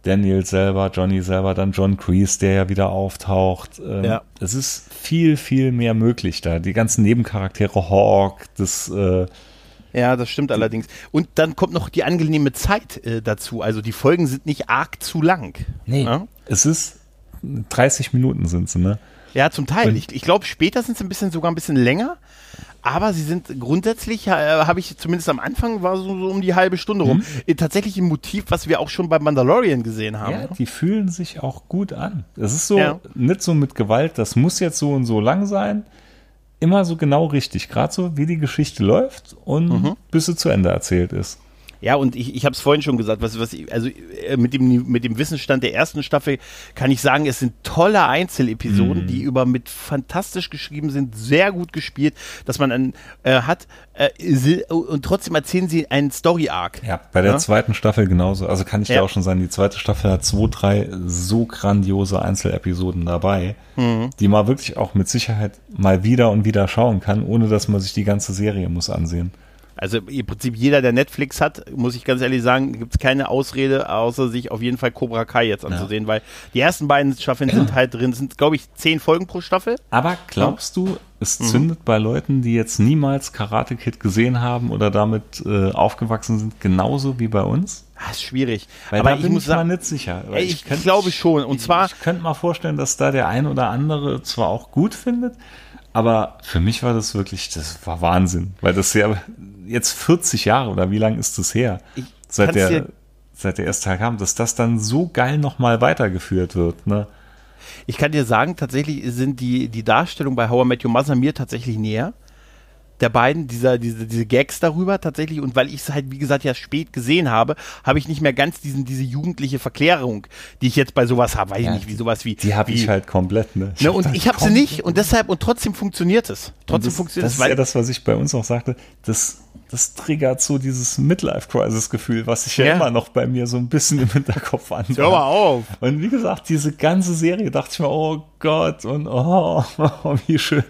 [SPEAKER 2] Daniel selber, Johnny selber, dann John Kreese, der ja wieder auftaucht. Ähm,
[SPEAKER 1] Ja.
[SPEAKER 2] Es ist viel, viel mehr möglich da. Die ganzen Nebencharaktere, Hawk, das, äh,
[SPEAKER 1] Ja, das stimmt allerdings. Und dann kommt noch die angenehme Zeit äh, dazu. Also die Folgen sind nicht arg zu lang. Ja,
[SPEAKER 2] Es ist 30 Minuten sind sie, ne?
[SPEAKER 1] ja zum Teil.
[SPEAKER 2] Und-
[SPEAKER 1] Ich, ich glaube, später sind sie ein bisschen sogar ein bisschen länger. Aber sie sind grundsätzlich, äh, habe ich zumindest am Anfang, war so, so um die halbe Stunde rum. Äh, tatsächlich ein Motiv, was wir auch schon bei Mandalorian gesehen haben.
[SPEAKER 2] Ja, die fühlen sich auch gut an. Es ist so,
[SPEAKER 1] Ja.
[SPEAKER 2] nicht so mit Gewalt, das muss jetzt so und so lang sein. Immer so genau richtig, gerade so, wie die Geschichte läuft und
[SPEAKER 1] Mhm.
[SPEAKER 2] bis sie zu Ende erzählt ist.
[SPEAKER 1] Ja, und ich, ich habe es vorhin schon gesagt, was, was also äh, mit dem, mit dem Wissensstand der ersten Staffel kann ich sagen, es sind tolle Einzelepisoden, mm. die über mit fantastisch geschrieben sind, sehr gut gespielt, dass man an, äh, hat äh, und trotzdem erzählen sie einen Story-Arc.
[SPEAKER 2] Ja, bei der ja? zweiten Staffel genauso. Also kann ich ja. dir auch schon sagen, die zweite Staffel hat zwei, drei so grandiose Einzelepisoden dabei, mhm. die man wirklich auch mit Sicherheit mal wieder und wieder schauen kann, ohne dass man sich die ganze Serie muss ansehen.
[SPEAKER 1] Also im Prinzip jeder, der Netflix hat, muss ich ganz ehrlich sagen, gibt es keine Ausrede, außer sich auf jeden Fall Cobra Kai jetzt anzusehen, ja. weil die ersten beiden Staffeln sind halt drin, sind glaube ich zehn Folgen pro Staffel.
[SPEAKER 2] Aber glaubst du, es mhm. zündet mhm. bei Leuten, die jetzt niemals Karate Kid gesehen haben oder damit äh, aufgewachsen sind, genauso wie bei uns?
[SPEAKER 1] Das ah, ist schwierig.
[SPEAKER 2] Weil aber ich muss ich sagen, nicht sicher.
[SPEAKER 1] ich, ich könnt, glaube schon. Und zwar.
[SPEAKER 2] Ich könnte mal vorstellen, dass da der ein oder andere zwar auch gut findet, aber für mich war das wirklich, das war Wahnsinn, weil das ja jetzt 40 Jahre oder wie lange ist das her? Ich seit der, seit der erste Tag kam, dass das dann so geil nochmal weitergeführt wird, ne?
[SPEAKER 1] Ich kann dir sagen, tatsächlich sind die, die Darstellung bei How I Met Your Mother mir tatsächlich näher der beiden, dieser, diese, diese Gags darüber tatsächlich. Und weil ich es halt, wie gesagt, ja spät gesehen habe, habe ich nicht mehr ganz diesen, diese jugendliche Verklärung, die ich jetzt bei sowas habe. Weiß ja, ich nicht, wie sowas wie.
[SPEAKER 2] Die habe ich halt komplett, ne?
[SPEAKER 1] Ich ne und ich habe sie nicht und deshalb, und trotzdem funktioniert es. Trotzdem
[SPEAKER 2] das,
[SPEAKER 1] funktioniert
[SPEAKER 2] es. Das ist ja das, was ich bei uns auch sagte. Das, das triggert so dieses Midlife-Crisis-Gefühl, was sich ja, ja, immer noch bei mir so ein bisschen im Hinterkopf an.
[SPEAKER 1] Hör mal auf.
[SPEAKER 2] Und wie gesagt, diese ganze Serie dachte ich mir, oh Gott, und oh, wie schön.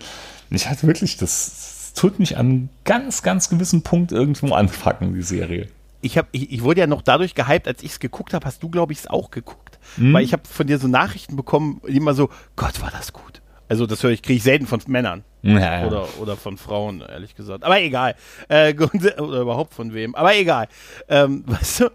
[SPEAKER 2] Ich hatte wirklich das, tut mich an ganz, ganz gewissen Punkt irgendwo anfacken, die Serie.
[SPEAKER 1] Ich, hab, ich, ich wurde ja noch dadurch gehypt, als ich es geguckt habe, hast du, glaube ich, es auch geguckt. Mhm. Weil ich habe von dir so Nachrichten bekommen, immer so, Gott, war das gut. Also das höre ich, kriege ich selten von Männern. Ja, ja. Oder, oder von Frauen, ehrlich gesagt. Aber egal. Äh, oder überhaupt von wem. Aber egal. Ähm, weißt du?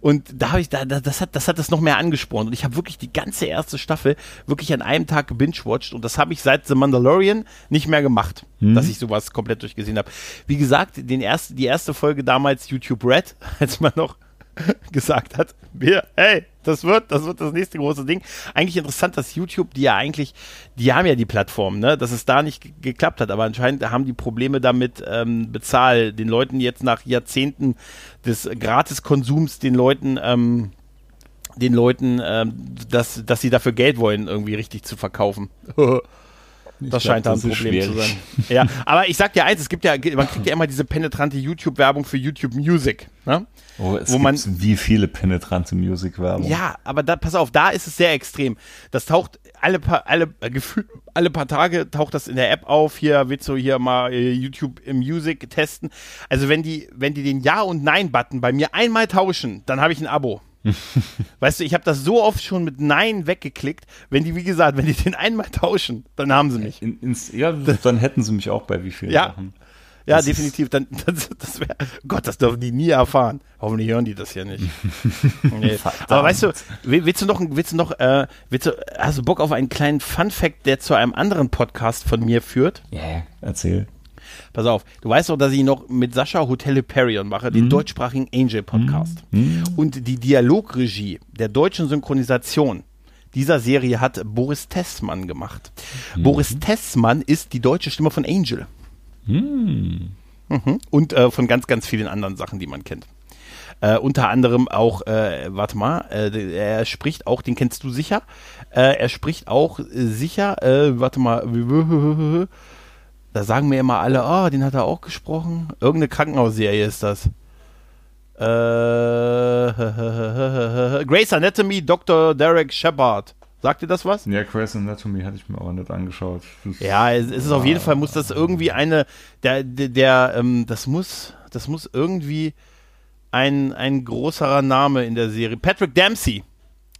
[SPEAKER 1] Und da habe ich, da, das hat, das hat das noch mehr angespornt. Und ich habe wirklich die ganze erste Staffel wirklich an einem Tag gebingewatcht. Und das habe ich seit The Mandalorian nicht mehr gemacht, mhm. dass ich sowas komplett durchgesehen habe. Wie gesagt, den erst, die erste Folge damals YouTube Red, als man noch gesagt hat, wir, hey, das wird, das wird das nächste große Ding. Eigentlich interessant, dass YouTube, die ja eigentlich, die haben ja die Plattform, ne, dass es da nicht geklappt hat, aber anscheinend haben die Probleme damit ähm, bezahl den Leuten jetzt nach Jahrzehnten des Gratiskonsums den Leuten ähm, den Leuten, ähm, dass, dass sie dafür Geld wollen, irgendwie richtig zu verkaufen. Ich das glaub, scheint da ein Problem schwierig. zu sein. Ja, aber ich sag dir eins, es gibt ja, man kriegt ja immer diese penetrante YouTube-Werbung für YouTube Music. Ne?
[SPEAKER 2] Oh, es wo man wie viele penetrante Music-Werbung.
[SPEAKER 1] Ja, aber da, pass auf, da ist es sehr extrem. Das taucht alle paar, alle, äh, Gefühl, alle paar Tage taucht das in der App auf. Hier willst du hier mal äh, YouTube Music testen. Also wenn die, wenn die den Ja- und Nein-Button bei mir einmal tauschen, dann habe ich ein Abo. weißt du, ich habe das so oft schon mit Nein weggeklickt. Wenn die, wie gesagt, wenn die den einmal tauschen, dann haben sie mich. In,
[SPEAKER 2] ins, ja, dann hätten sie mich auch bei wie vielen
[SPEAKER 1] ja. Sachen. Ja, das definitiv. Dann, das, das wär, Gott, das dürfen die nie erfahren. Hoffentlich hören die das hier nicht. nee. Aber weißt du, willst du noch, willst du noch, äh, willst du, hast du Bock auf einen kleinen Fun Fact, der zu einem anderen Podcast von mir führt?
[SPEAKER 2] Ja, yeah, erzähl.
[SPEAKER 1] Pass auf, du weißt doch, dass ich noch mit Sascha Hotel Hyperion mache, den mhm. deutschsprachigen Angel Podcast. Mhm. mhm. Und die Dialogregie der deutschen Synchronisation dieser Serie hat Boris Tessmann gemacht. Mhm. Boris Tessmann ist die deutsche Stimme von Angel. Mhm. mhm. Und äh, von ganz, ganz vielen anderen Sachen, die man kennt. Äh, unter anderem auch, äh, warte mal, äh, er spricht auch, den kennst du sicher. Äh, er spricht auch sicher, äh, warte mal, Da sagen mir immer alle, oh, den hat er auch gesprochen. Irgendeine Krankenhausserie ist das. Äh, Grace Anatomy, Dr. Derek Shepard. Sagt dir das was?
[SPEAKER 2] Ja, Grace Anatomy hatte ich mir aber nicht angeschaut.
[SPEAKER 1] Das ja, es ist auf jeden Fall, muss das irgendwie eine, der, der, der ähm, das muss, das muss irgendwie ein, ein großerer Name in der Serie. Patrick Dempsey.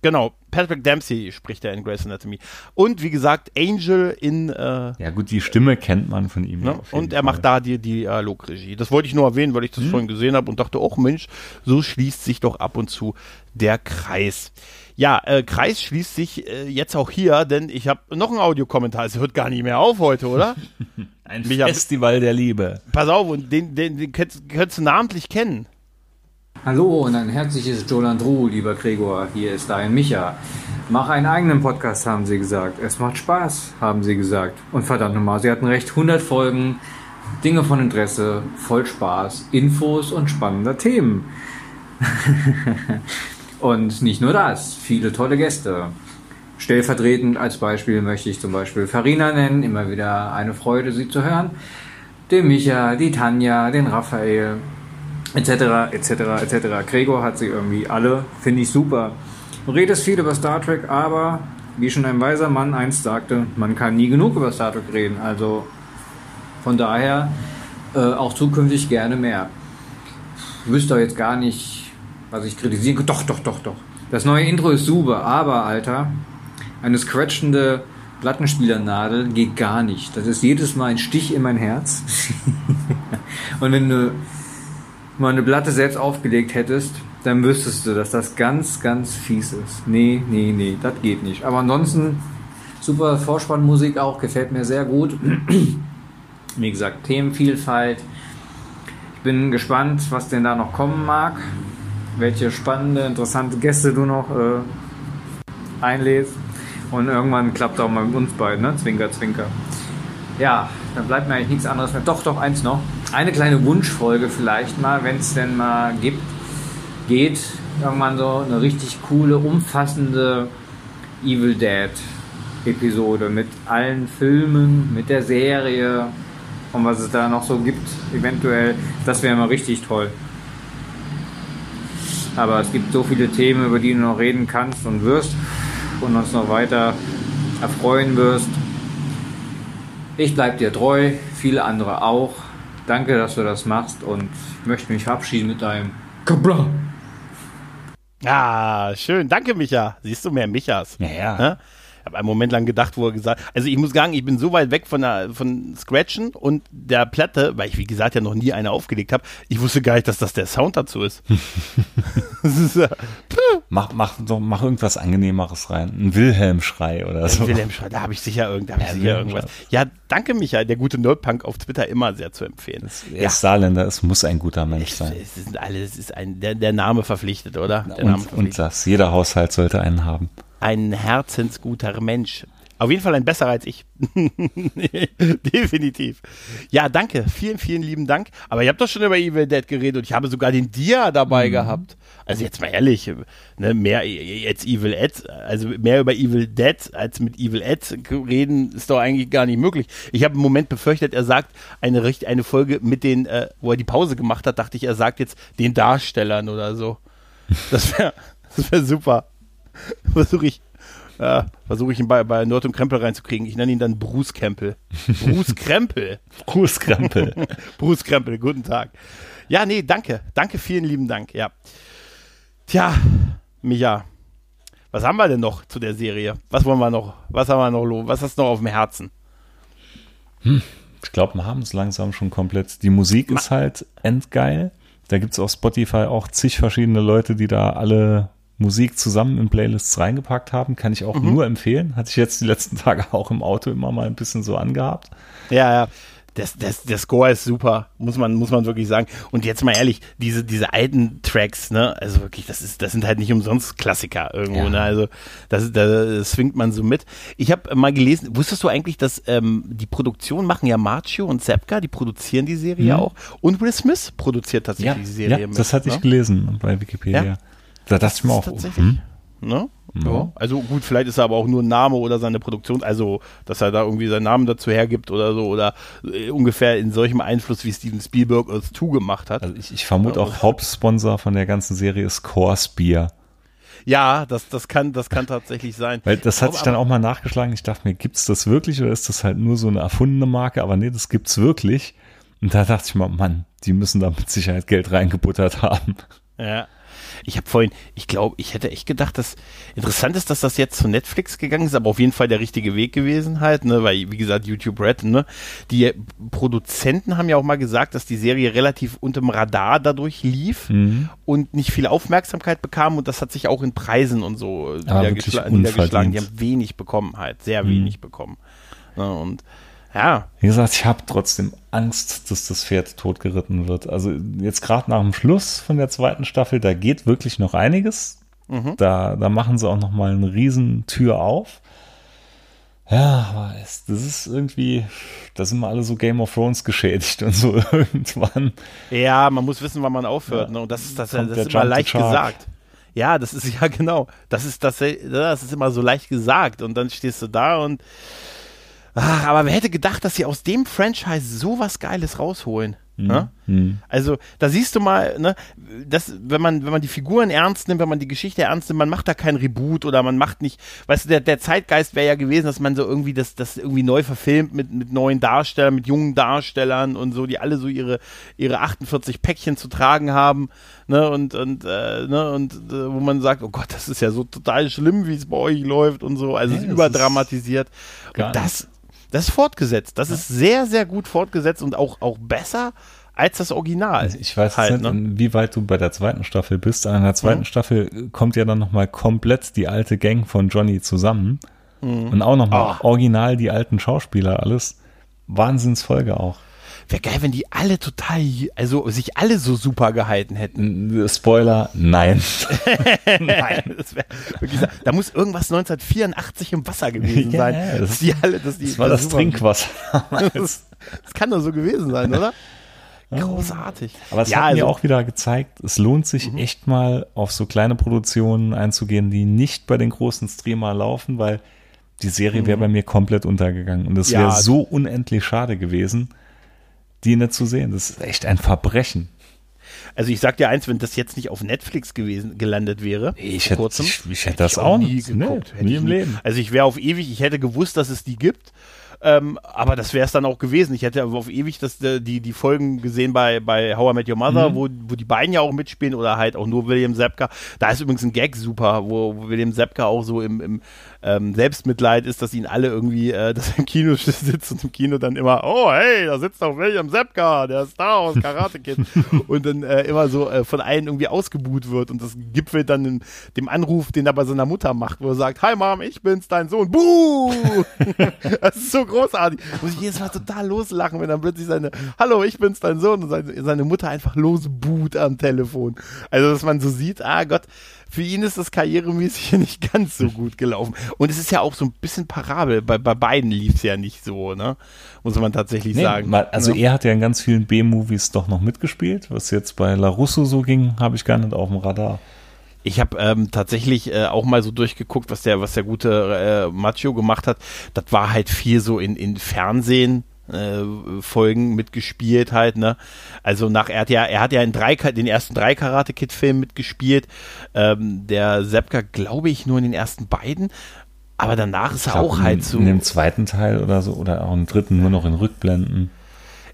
[SPEAKER 1] Genau, Patrick Dempsey spricht er in Grey's Anatomy. Und wie gesagt, Angel in. Äh,
[SPEAKER 2] ja, gut, die Stimme kennt man von ihm.
[SPEAKER 1] Ne? Und er Fall. macht da die Dialogregie. Das wollte ich nur erwähnen, weil ich das hm. vorhin gesehen habe und dachte, oh Mensch, so schließt sich doch ab und zu der Kreis. Ja, äh, Kreis schließt sich äh, jetzt auch hier, denn ich habe noch einen Audiokommentar. Es hört gar nicht mehr auf heute, oder?
[SPEAKER 2] Ein Mich Festival hab, der Liebe.
[SPEAKER 1] Pass auf, und den, den, den könntest, könntest du namentlich kennen.
[SPEAKER 8] Hallo und ein herzliches Jolandru, lieber Gregor. Hier ist dein Micha. Mach einen eigenen Podcast, haben sie gesagt. Es macht Spaß, haben sie gesagt. Und verdammt nochmal, sie hatten recht. 100 Folgen, Dinge von Interesse, voll Spaß, Infos und spannender Themen. Und nicht nur das, viele tolle Gäste. Stellvertretend als Beispiel möchte ich zum Beispiel Farina nennen, immer wieder eine Freude, sie zu hören. Den Micha, die Tanja, den Raphael, etc., etc., etc. Gregor hat sie irgendwie alle, finde ich super. Du redest viel über Star Trek, aber wie schon ein weiser Mann einst sagte, man kann nie genug über Star Trek reden. Also von daher äh, auch zukünftig gerne mehr. Ich wüsste jetzt gar nicht, was ich kritisieren kann. Doch, doch, doch, doch. Das neue Intro ist super, aber Alter, eine scratchende Plattenspielernadel geht gar nicht. Das ist jedes Mal ein Stich in mein Herz. Und wenn du mal eine Platte selbst aufgelegt hättest, dann wüsstest du, dass das ganz, ganz fies ist. Nee, nee, nee, das geht nicht. Aber ansonsten super Vorspannmusik auch, gefällt mir sehr gut. Wie gesagt, Themenvielfalt. Ich bin gespannt, was denn da noch kommen mag. Welche spannende, interessante Gäste du noch äh, einlädst. Und irgendwann klappt auch mal mit uns beiden, ne? Zwinker, zwinker. Ja, dann bleibt mir eigentlich nichts anderes mehr. Doch, doch, eins noch. Eine kleine Wunschfolge vielleicht mal, wenn es denn mal gibt, geht. Irgendwann so eine richtig coole, umfassende Evil Dead Episode mit allen Filmen, mit der Serie und was es da noch so gibt, eventuell. Das wäre mal richtig toll. Aber es gibt so viele Themen, über die du noch reden kannst und wirst und uns noch weiter erfreuen wirst. Ich bleibe dir treu, viele andere auch. Danke, dass du das machst und möchte mich verabschieden mit deinem Kabla.
[SPEAKER 1] Ah, schön. Danke, Micha. Siehst du mehr Michas?
[SPEAKER 2] Ja, ja
[SPEAKER 1] habe einen Moment lang gedacht, wo er gesagt also ich muss sagen, ich bin so weit weg von, der, von Scratchen und der Platte, weil ich, wie gesagt, ja noch nie eine aufgelegt habe, ich wusste gar nicht, dass das der Sound dazu ist.
[SPEAKER 2] das ist äh, mach, mach, doch, mach irgendwas Angenehmeres rein. Ein Wilhelm-Schrei oder so. Ein
[SPEAKER 1] Wilhelm-Schrei, da habe ich sicher, irgend, ich sicher irgendwas. Ja, danke Michael, der gute Nerdpunk auf Twitter immer sehr zu empfehlen.
[SPEAKER 2] Er ja. ist Saarländer, es muss ein guter Mensch sein.
[SPEAKER 1] Es ist alles, ist ein, der, der Name verpflichtet, oder? Der
[SPEAKER 2] und, und das, jeder Haushalt sollte einen haben
[SPEAKER 1] ein herzensguter Mensch. Auf jeden Fall ein besserer als ich. Definitiv. Ja, danke. Vielen, vielen lieben Dank. Aber ihr habt doch schon über Evil Dead geredet und ich habe sogar den Dia dabei mhm. gehabt. Also jetzt mal ehrlich, ne, mehr jetzt Evil Ed, also mehr über Evil Dead als mit Evil Ed reden, ist doch eigentlich gar nicht möglich. Ich habe im Moment befürchtet, er sagt eine, eine Folge mit den, äh, wo er die Pause gemacht hat, dachte ich, er sagt jetzt den Darstellern oder so. Das wäre das wär super. versuche ich, äh, versuche ich ihn bei, bei Nord und Krempel reinzukriegen. Ich nenne ihn dann Bruce Krempel. Bruce Krempel.
[SPEAKER 2] Bruce Krempel.
[SPEAKER 1] Bruce Krempel, guten Tag. Ja, nee, danke. Danke, vielen lieben Dank. Ja. Tja, Micha, was haben wir denn noch zu der Serie? Was wollen wir noch? Was haben wir noch los? Was hast du noch auf dem Herzen?
[SPEAKER 2] Hm, ich glaube, wir haben es langsam schon komplett. Die Musik Ma ist halt endgeil. Da gibt es auf Spotify auch zig verschiedene Leute, die da alle Musik zusammen in Playlists reingepackt haben. Kann ich auch mhm. nur empfehlen. Hatte ich jetzt die letzten Tage auch im Auto immer mal ein bisschen so angehabt.
[SPEAKER 1] Ja, ja. Das, das, der Score ist super, muss man, muss man wirklich sagen. Und jetzt mal ehrlich, diese, diese alten Tracks, ne, also wirklich, das ist, das sind halt nicht umsonst Klassiker irgendwo, ja. ne? Also das, das swingt man so mit. Ich habe mal gelesen, wusstest du eigentlich, dass ähm, die Produktion machen ja Marcio und Sepka, die produzieren die Serie mhm. auch. Und Will Smith produziert tatsächlich
[SPEAKER 2] ja,
[SPEAKER 1] die Serie
[SPEAKER 2] ja, mit. Das hatte ne? ich gelesen bei Wikipedia. Ja. Da dachte ich mir auch,
[SPEAKER 1] tatsächlich. Hm? Ne? Ja. Also gut, vielleicht ist er aber auch nur ein Name oder seine Produktion, also dass er da irgendwie seinen Namen dazu hergibt oder so oder äh, ungefähr in solchem Einfluss wie Steven Spielberg es zugemacht hat.
[SPEAKER 2] Also ich, ich vermute auch Hauptsponsor von der ganzen Serie ist Coors Bier.
[SPEAKER 1] Ja, das, das, kann, das kann tatsächlich sein.
[SPEAKER 2] Weil das hat sich dann auch mal nachgeschlagen. Ich dachte mir, gibt es das wirklich oder ist das halt nur so eine erfundene Marke? Aber nee, das gibt's wirklich. Und da dachte ich mir, Mann, die müssen da mit Sicherheit Geld reingebuttert haben.
[SPEAKER 1] Ja. Ich habe vorhin, ich glaube, ich hätte echt gedacht, dass interessant ist, dass das jetzt zu Netflix gegangen ist, aber auf jeden Fall der richtige Weg gewesen halt, ne, weil wie gesagt YouTube Red, ne, die Produzenten haben ja auch mal gesagt, dass die Serie relativ unterm Radar dadurch lief mhm. und nicht viel Aufmerksamkeit bekam und das hat sich auch in Preisen und so niedergeschl niedergeschlagen. Die haben wenig bekommen halt, sehr mhm. wenig bekommen. Ne, und ja.
[SPEAKER 2] Wie gesagt, ich habe trotzdem Angst, dass das Pferd totgeritten wird. Also jetzt gerade nach dem Schluss von der zweiten Staffel, da geht wirklich noch einiges. Mhm. Da, da machen sie auch noch mal eine riesen Tür auf. Ja, aber es, das ist irgendwie, da sind wir alle so Game of Thrones geschädigt und so irgendwann.
[SPEAKER 1] Ja, man muss wissen, wann man aufhört. Ja. Ne? Und das ist, das, das ist immer leicht gesagt. Ja, das ist ja genau. Das ist das, das ist immer so leicht gesagt. Und dann stehst du da und ach, aber wer hätte gedacht, dass sie aus dem Franchise so was Geiles rausholen? Mhm. Ne? Mhm. Also da siehst du mal, ne, dass, wenn man, wenn man die Figuren ernst nimmt, wenn man die Geschichte ernst nimmt, man macht da kein Reboot oder man macht nicht, weißt du, der, der Zeitgeist wäre ja gewesen, dass man so irgendwie das, das irgendwie neu verfilmt mit, mit neuen Darstellern, mit jungen Darstellern und so, die alle so ihre, ihre 48 Päckchen zu tragen haben, ne, und, und, äh, ne, und äh, wo man sagt, oh Gott, das ist ja so total schlimm, wie es bei euch läuft und so, also ja, es ist überdramatisiert. Und das, das ist fortgesetzt. Das ist sehr, sehr gut fortgesetzt und auch, auch besser als das Original. Also
[SPEAKER 2] ich weiß halt, nicht, ne? wie weit du bei der zweiten Staffel bist. An der zweiten mhm. Staffel kommt ja dann nochmal komplett die alte Gang von Johnny zusammen. Mhm. Und auch nochmal oh. original die alten Schauspieler, alles. Wahnsinnsfolge auch.
[SPEAKER 1] Wäre geil, wenn die alle total, also sich alle so super gehalten hätten.
[SPEAKER 2] Spoiler, nein.
[SPEAKER 1] nein, das wäre wirklich, da muss irgendwas 1984 im Wasser gewesen sein. Ja,
[SPEAKER 2] das, die alle, dass die, das war das, das Trinkwasser.
[SPEAKER 1] das, das kann doch so gewesen sein, oder? Großartig.
[SPEAKER 2] Aber es ja, hat also, mir auch wieder gezeigt, es lohnt sich mhm. echt mal auf so kleine Produktionen einzugehen, die nicht bei den großen Streamer laufen, weil die Serie wäre mhm. bei mir komplett untergegangen. Und es ja, wäre so unendlich schade gewesen, die nicht zu sehen. Das ist echt ein Verbrechen.
[SPEAKER 1] Also ich sag dir eins, wenn das jetzt nicht auf Netflix gewesen gelandet wäre,
[SPEAKER 2] ich hätte, kurzem, ich, ich hätte das hätte auch nie geguckt,
[SPEAKER 1] nee, nie im nie. Leben. Also ich wäre auf ewig, ich hätte gewusst, dass es die gibt. Ähm, aber das wäre es dann auch gewesen. Ich hätte auf ewig das, äh, die, die Folgen gesehen bei, bei How I Met Your Mother, mhm. wo, wo die beiden ja auch mitspielen oder halt auch nur William Zepka. Da ist übrigens ein Gag super, wo, wo William Zepka auch so im, im ähm, Selbstmitleid ist, dass ihn alle irgendwie, äh, dass er im Kino sitzt und im Kino dann immer, oh hey, da sitzt doch William Zepka, der Star aus Karate Kid und dann äh, immer so äh, von allen irgendwie ausgebuht wird und das gipfelt dann in dem Anruf, den er bei seiner Mutter macht, wo er sagt, hi Mom, ich bin's, dein Sohn, buh! das ist so großartig. Muss ich jedes Mal total loslachen, wenn dann plötzlich seine, hallo, ich bin's, dein Sohn und seine, seine Mutter einfach losbuht am Telefon. Also, dass man so sieht, ah Gott, für ihn ist das karrieremäßig nicht ganz so gut gelaufen. Und es ist ja auch so ein bisschen parabel. Bei, bei beiden lief es ja nicht so, ne? Muss man tatsächlich nee, sagen.
[SPEAKER 2] Mal, also ja. er hat ja in ganz vielen B-Movies doch noch mitgespielt. Was jetzt bei La Russo so ging, habe ich gar nicht auf dem Radar.
[SPEAKER 1] Ich habe ähm, tatsächlich äh, auch mal so durchgeguckt, was der, was der gute äh, Macho gemacht hat. Das war halt viel so in, in Fernsehen, äh, Folgen mitgespielt halt, ne? Also nach er hat ja, er hat ja in drei den ersten drei Karate Kid Filmen mitgespielt. Ähm, der Seppka glaube ich nur in den ersten beiden, aber danach ist er auch halt so.
[SPEAKER 2] In dem zweiten Teil oder so oder auch im dritten nur noch in Rückblenden.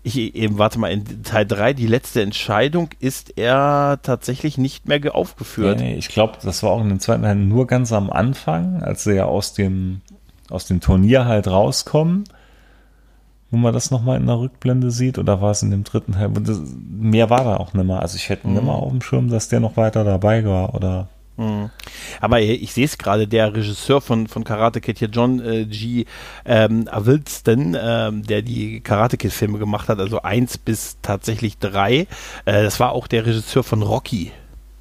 [SPEAKER 1] Ich eben, warte mal, in Teil 3, die letzte Entscheidung, ist er tatsächlich nicht mehr aufgeführt.
[SPEAKER 2] Nee, nee, ich glaube, das war auch in dem zweiten Teil nur ganz am Anfang, als sie ja aus dem, aus dem Turnier halt rauskommen wo man das nochmal in der Rückblende sieht, oder war es in dem dritten Teil? mehr war da auch nicht mehr. Also ich hätte mhm. nicht mehr auf dem Schirm, dass der noch weiter dabei war, oder
[SPEAKER 1] mhm. aber ich sehe es gerade, der Regisseur von, von Karate Kid hier, John äh, G. Ähm, Avildsen, ähm, der die Karate Kid Filme gemacht hat, also eins bis tatsächlich drei. Äh, das war auch der Regisseur von Rocky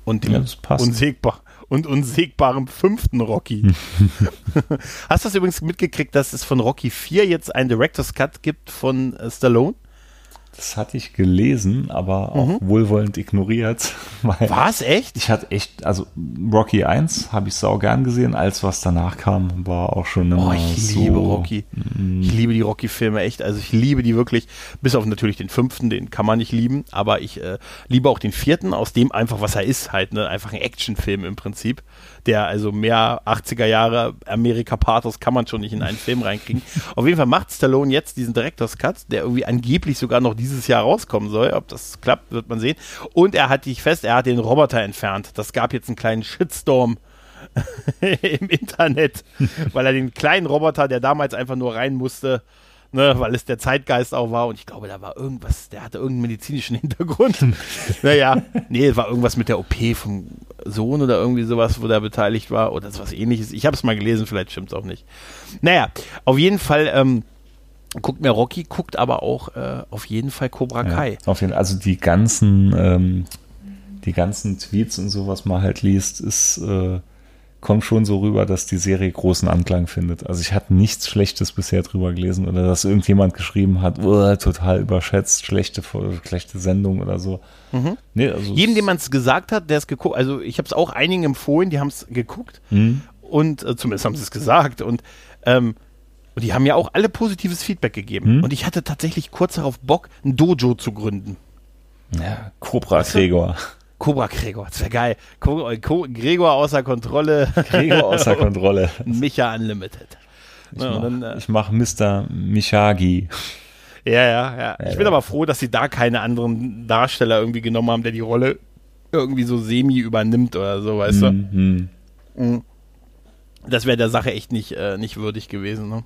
[SPEAKER 1] und dem ja, Unsägbar und unsägbarem fünften Rocky. Hast du das übrigens mitgekriegt, dass es von Rocky 4 jetzt einen Director's Cut gibt von äh, Stallone?
[SPEAKER 2] Das hatte ich gelesen, aber auch mhm. wohlwollend ignoriert.
[SPEAKER 1] War es echt?
[SPEAKER 2] Ich hatte echt, also Rocky 1 habe ich sau gern gesehen, als was danach kam, war auch schon immer
[SPEAKER 1] oh, ich so, liebe Rocky. Mm. Ich liebe die Rocky-Filme echt. Also ich liebe die wirklich, bis auf natürlich den fünften, den kann man nicht lieben, aber ich äh, liebe auch den vierten, aus dem einfach, was er ist, halt, ne? Einfach ein Actionfilm im Prinzip der also mehr 80er Jahre Amerika-Pathos kann man schon nicht in einen Film reinkriegen. Auf jeden Fall macht Stallone jetzt diesen Director's Cut, der irgendwie angeblich sogar noch dieses Jahr rauskommen soll. Ob das klappt, wird man sehen. Und er hat dich fest, er hat den Roboter entfernt. Das gab jetzt einen kleinen Shitstorm im Internet, weil er den kleinen Roboter, der damals einfach nur rein musste, ne, weil es der Zeitgeist auch war und ich glaube, da war irgendwas, der hatte irgendeinen medizinischen Hintergrund. naja, nee, war irgendwas mit der OP vom Sohn oder irgendwie sowas, wo der beteiligt war oder was ähnliches. Ich habe es mal gelesen, vielleicht stimmt es auch nicht. Naja, auf jeden Fall ähm, guckt mir Rocky, guckt aber auch äh, auf jeden Fall Cobra Kai.
[SPEAKER 2] Ja, auf jeden also die ganzen, ähm, die ganzen Tweets und so, was man halt liest, ist äh, kommt schon so rüber, dass die Serie großen Anklang findet. Also ich hatte nichts Schlechtes bisher drüber gelesen oder dass irgendjemand geschrieben hat, oh, total überschätzt, schlechte, schlechte Sendung oder so.
[SPEAKER 1] Mhm. Nee, also Jedem, dem man es gesagt hat, der es geguckt, also ich habe es auch einigen empfohlen, die haben es geguckt mhm. und äh, zumindest haben sie es gesagt und ähm, und die haben ja auch alle positives Feedback gegeben. Mhm. Und ich hatte tatsächlich kurz darauf Bock, ein Dojo zu gründen.
[SPEAKER 2] Ja, Cobra Gregor.
[SPEAKER 1] Cobra Gregor, das wäre geil. Co Co Gregor außer Kontrolle.
[SPEAKER 2] Gregor außer Kontrolle.
[SPEAKER 1] Micha Unlimited.
[SPEAKER 2] Ich ja, mache äh, mach Mr. Miyagi.
[SPEAKER 1] Ja, ja, ja. Ich bin aber froh, dass sie da keine anderen Darsteller irgendwie genommen haben, der die Rolle irgendwie so semi übernimmt oder so, weißt mhm. du? Mhm. Das wäre der Sache echt nicht, äh, nicht würdig gewesen. Ne?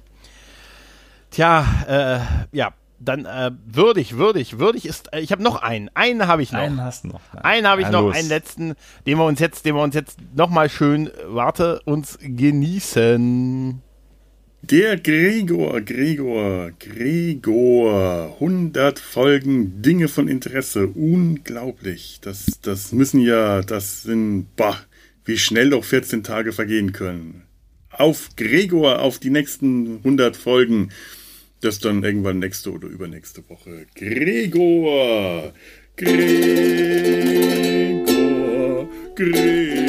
[SPEAKER 1] Tja, äh, ja, dann äh, würdig, würdig, würdig ist. Äh, ich habe noch einen. Einen habe ich noch.
[SPEAKER 2] Einen hast du noch.
[SPEAKER 1] Nein. Einen habe ich ja, noch. Los. Einen letzten, den wir uns jetzt, den wir uns jetzt noch mal schön, warte, uns genießen.
[SPEAKER 9] Der Gregor, Gregor, Gregor. 100 Folgen Dinge von Interesse. Unglaublich. Das, das müssen ja, das sind, bah, wie schnell doch 14 Tage vergehen können. Auf Gregor, auf die nächsten 100 Folgen. Das dann irgendwann nächste oder übernächste Woche. Gregor! Gregor! Gregor!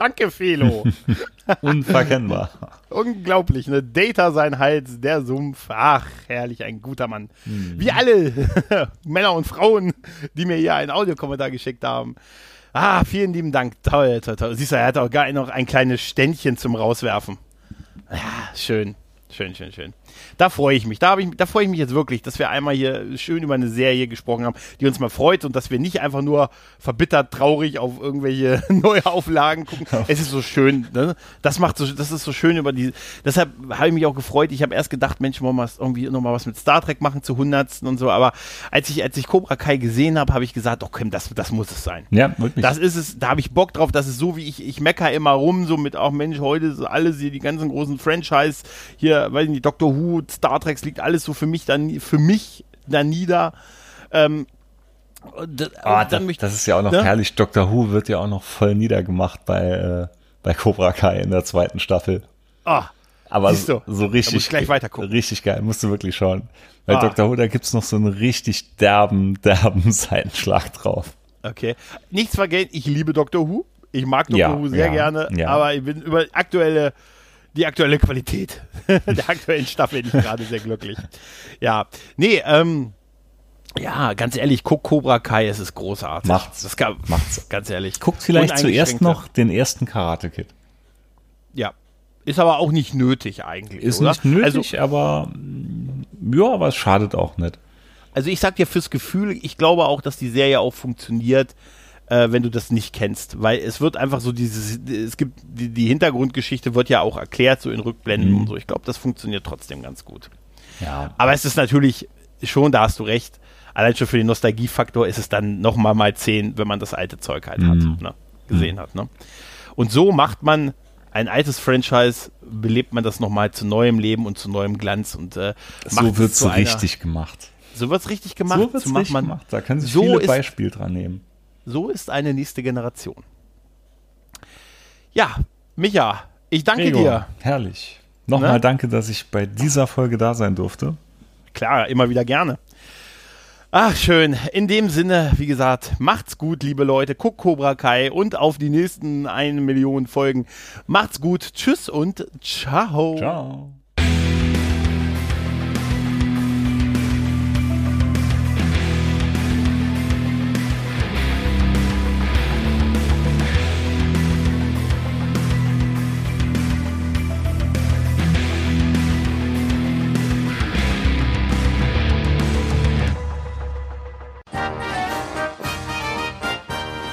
[SPEAKER 1] Danke, Felo.
[SPEAKER 2] Unverkennbar.
[SPEAKER 1] Unglaublich, ne? Data sein Hals, der Sumpf. Ach, herrlich, ein guter Mann. Hm. Wie alle Männer und Frauen, die mir hier einen Audiokommentar geschickt haben. Ah, vielen lieben Dank. Toll, toll, toll. Siehst du, er hat auch gar noch ein kleines Ständchen zum Rauswerfen. Ja, schön. Schön, schön, schön. Da freue ich mich. Da, ich, da freue ich mich jetzt wirklich, dass wir einmal hier schön über eine Serie gesprochen haben, die uns mal freut und dass wir nicht einfach nur verbittert, traurig auf irgendwelche Neuauflagen gucken. Es ist so schön. Ne? Das macht so, das ist so schön über die. Deshalb habe ich mich auch gefreut. Ich habe erst gedacht, Mensch, wollen wir irgendwie nochmal was mit Star Trek machen zu Hundertsten und so. Aber als ich, als ich Cobra Kai gesehen habe, habe ich gesagt, okay, das, das muss es sein.
[SPEAKER 2] Ja, wirklich.
[SPEAKER 1] Das ist es. Da habe ich Bock drauf. Das ist so, wie ich, ich mecker immer rum, so mit auch Mensch, heute so hier, die ganzen großen Franchise hier, weiß ich nicht, Doctor Who, Star Trek liegt alles so für mich dann, für mich da nieder. Ähm,
[SPEAKER 2] das, oh, das, das, ist ja auch noch ne? herrlich. Doctor Who wird ja auch noch voll niedergemacht bei, äh, bei Cobra Kai in der zweiten Staffel.
[SPEAKER 1] Ah,
[SPEAKER 2] aber so, so richtig,
[SPEAKER 1] gleich weiter gucken.
[SPEAKER 2] richtig geil, musst du wirklich schauen. Bei ah. Dr. Who, da gibt's noch so einen richtig derben, derben Seitenschlag drauf.
[SPEAKER 1] Okay. Nichts vergessen, ich liebe Dr. Who. Ich mag Dr. Ja, Who sehr ja, gerne, ja. aber ich bin über aktuelle die aktuelle Qualität der aktuellen Staffel nicht gerade sehr glücklich. Ja, nee, ähm, ja, ganz ehrlich, guck Cobra Kai, es ist großartig.
[SPEAKER 2] Macht's.
[SPEAKER 1] Das kann, macht's. Ganz ehrlich.
[SPEAKER 2] Guckt vielleicht zuerst noch den ersten Karate Kid.
[SPEAKER 1] Ja. Ist aber auch nicht nötig eigentlich.
[SPEAKER 2] Ist
[SPEAKER 1] oder?
[SPEAKER 2] nicht nötig, also, aber mm, ja, aber es schadet auch nicht.
[SPEAKER 1] Also ich sag dir fürs Gefühl, ich glaube auch, dass die Serie auch funktioniert, äh, wenn du das nicht kennst. Weil es wird einfach so dieses, es gibt, die, die Hintergrundgeschichte wird ja auch erklärt, so in Rückblenden mhm. und so. Ich glaube, das funktioniert trotzdem ganz gut.
[SPEAKER 2] Ja.
[SPEAKER 1] Aber es ist natürlich schon, da hast du recht, allein schon für den Nostalgiefaktor ist es dann nochmal mal zehn, wenn man das alte Zeug halt mhm. hat, ne? gesehen mhm. hat. Ne? Und so macht man ein altes Franchise, belebt man das nochmal zu neuem Leben und zu neuem Glanz und äh,
[SPEAKER 2] so wird es so richtig gemacht.
[SPEAKER 1] So wird es richtig gemacht.
[SPEAKER 2] So wird es richtig gemacht. Da können sich so viele Beispiele dran nehmen.
[SPEAKER 1] So ist eine nächste Generation. Ja, Micha, ich danke Gregor, dir.
[SPEAKER 2] Herrlich. Nochmal ne? danke, dass ich bei dieser Folge da sein durfte.
[SPEAKER 1] Klar, immer wieder gerne. Ach, schön. In dem Sinne, wie gesagt, macht's gut, liebe Leute. Guckt Cobra Kai und auf die nächsten eine Million Folgen. Macht's gut. Tschüss und ciao.
[SPEAKER 2] Ciao.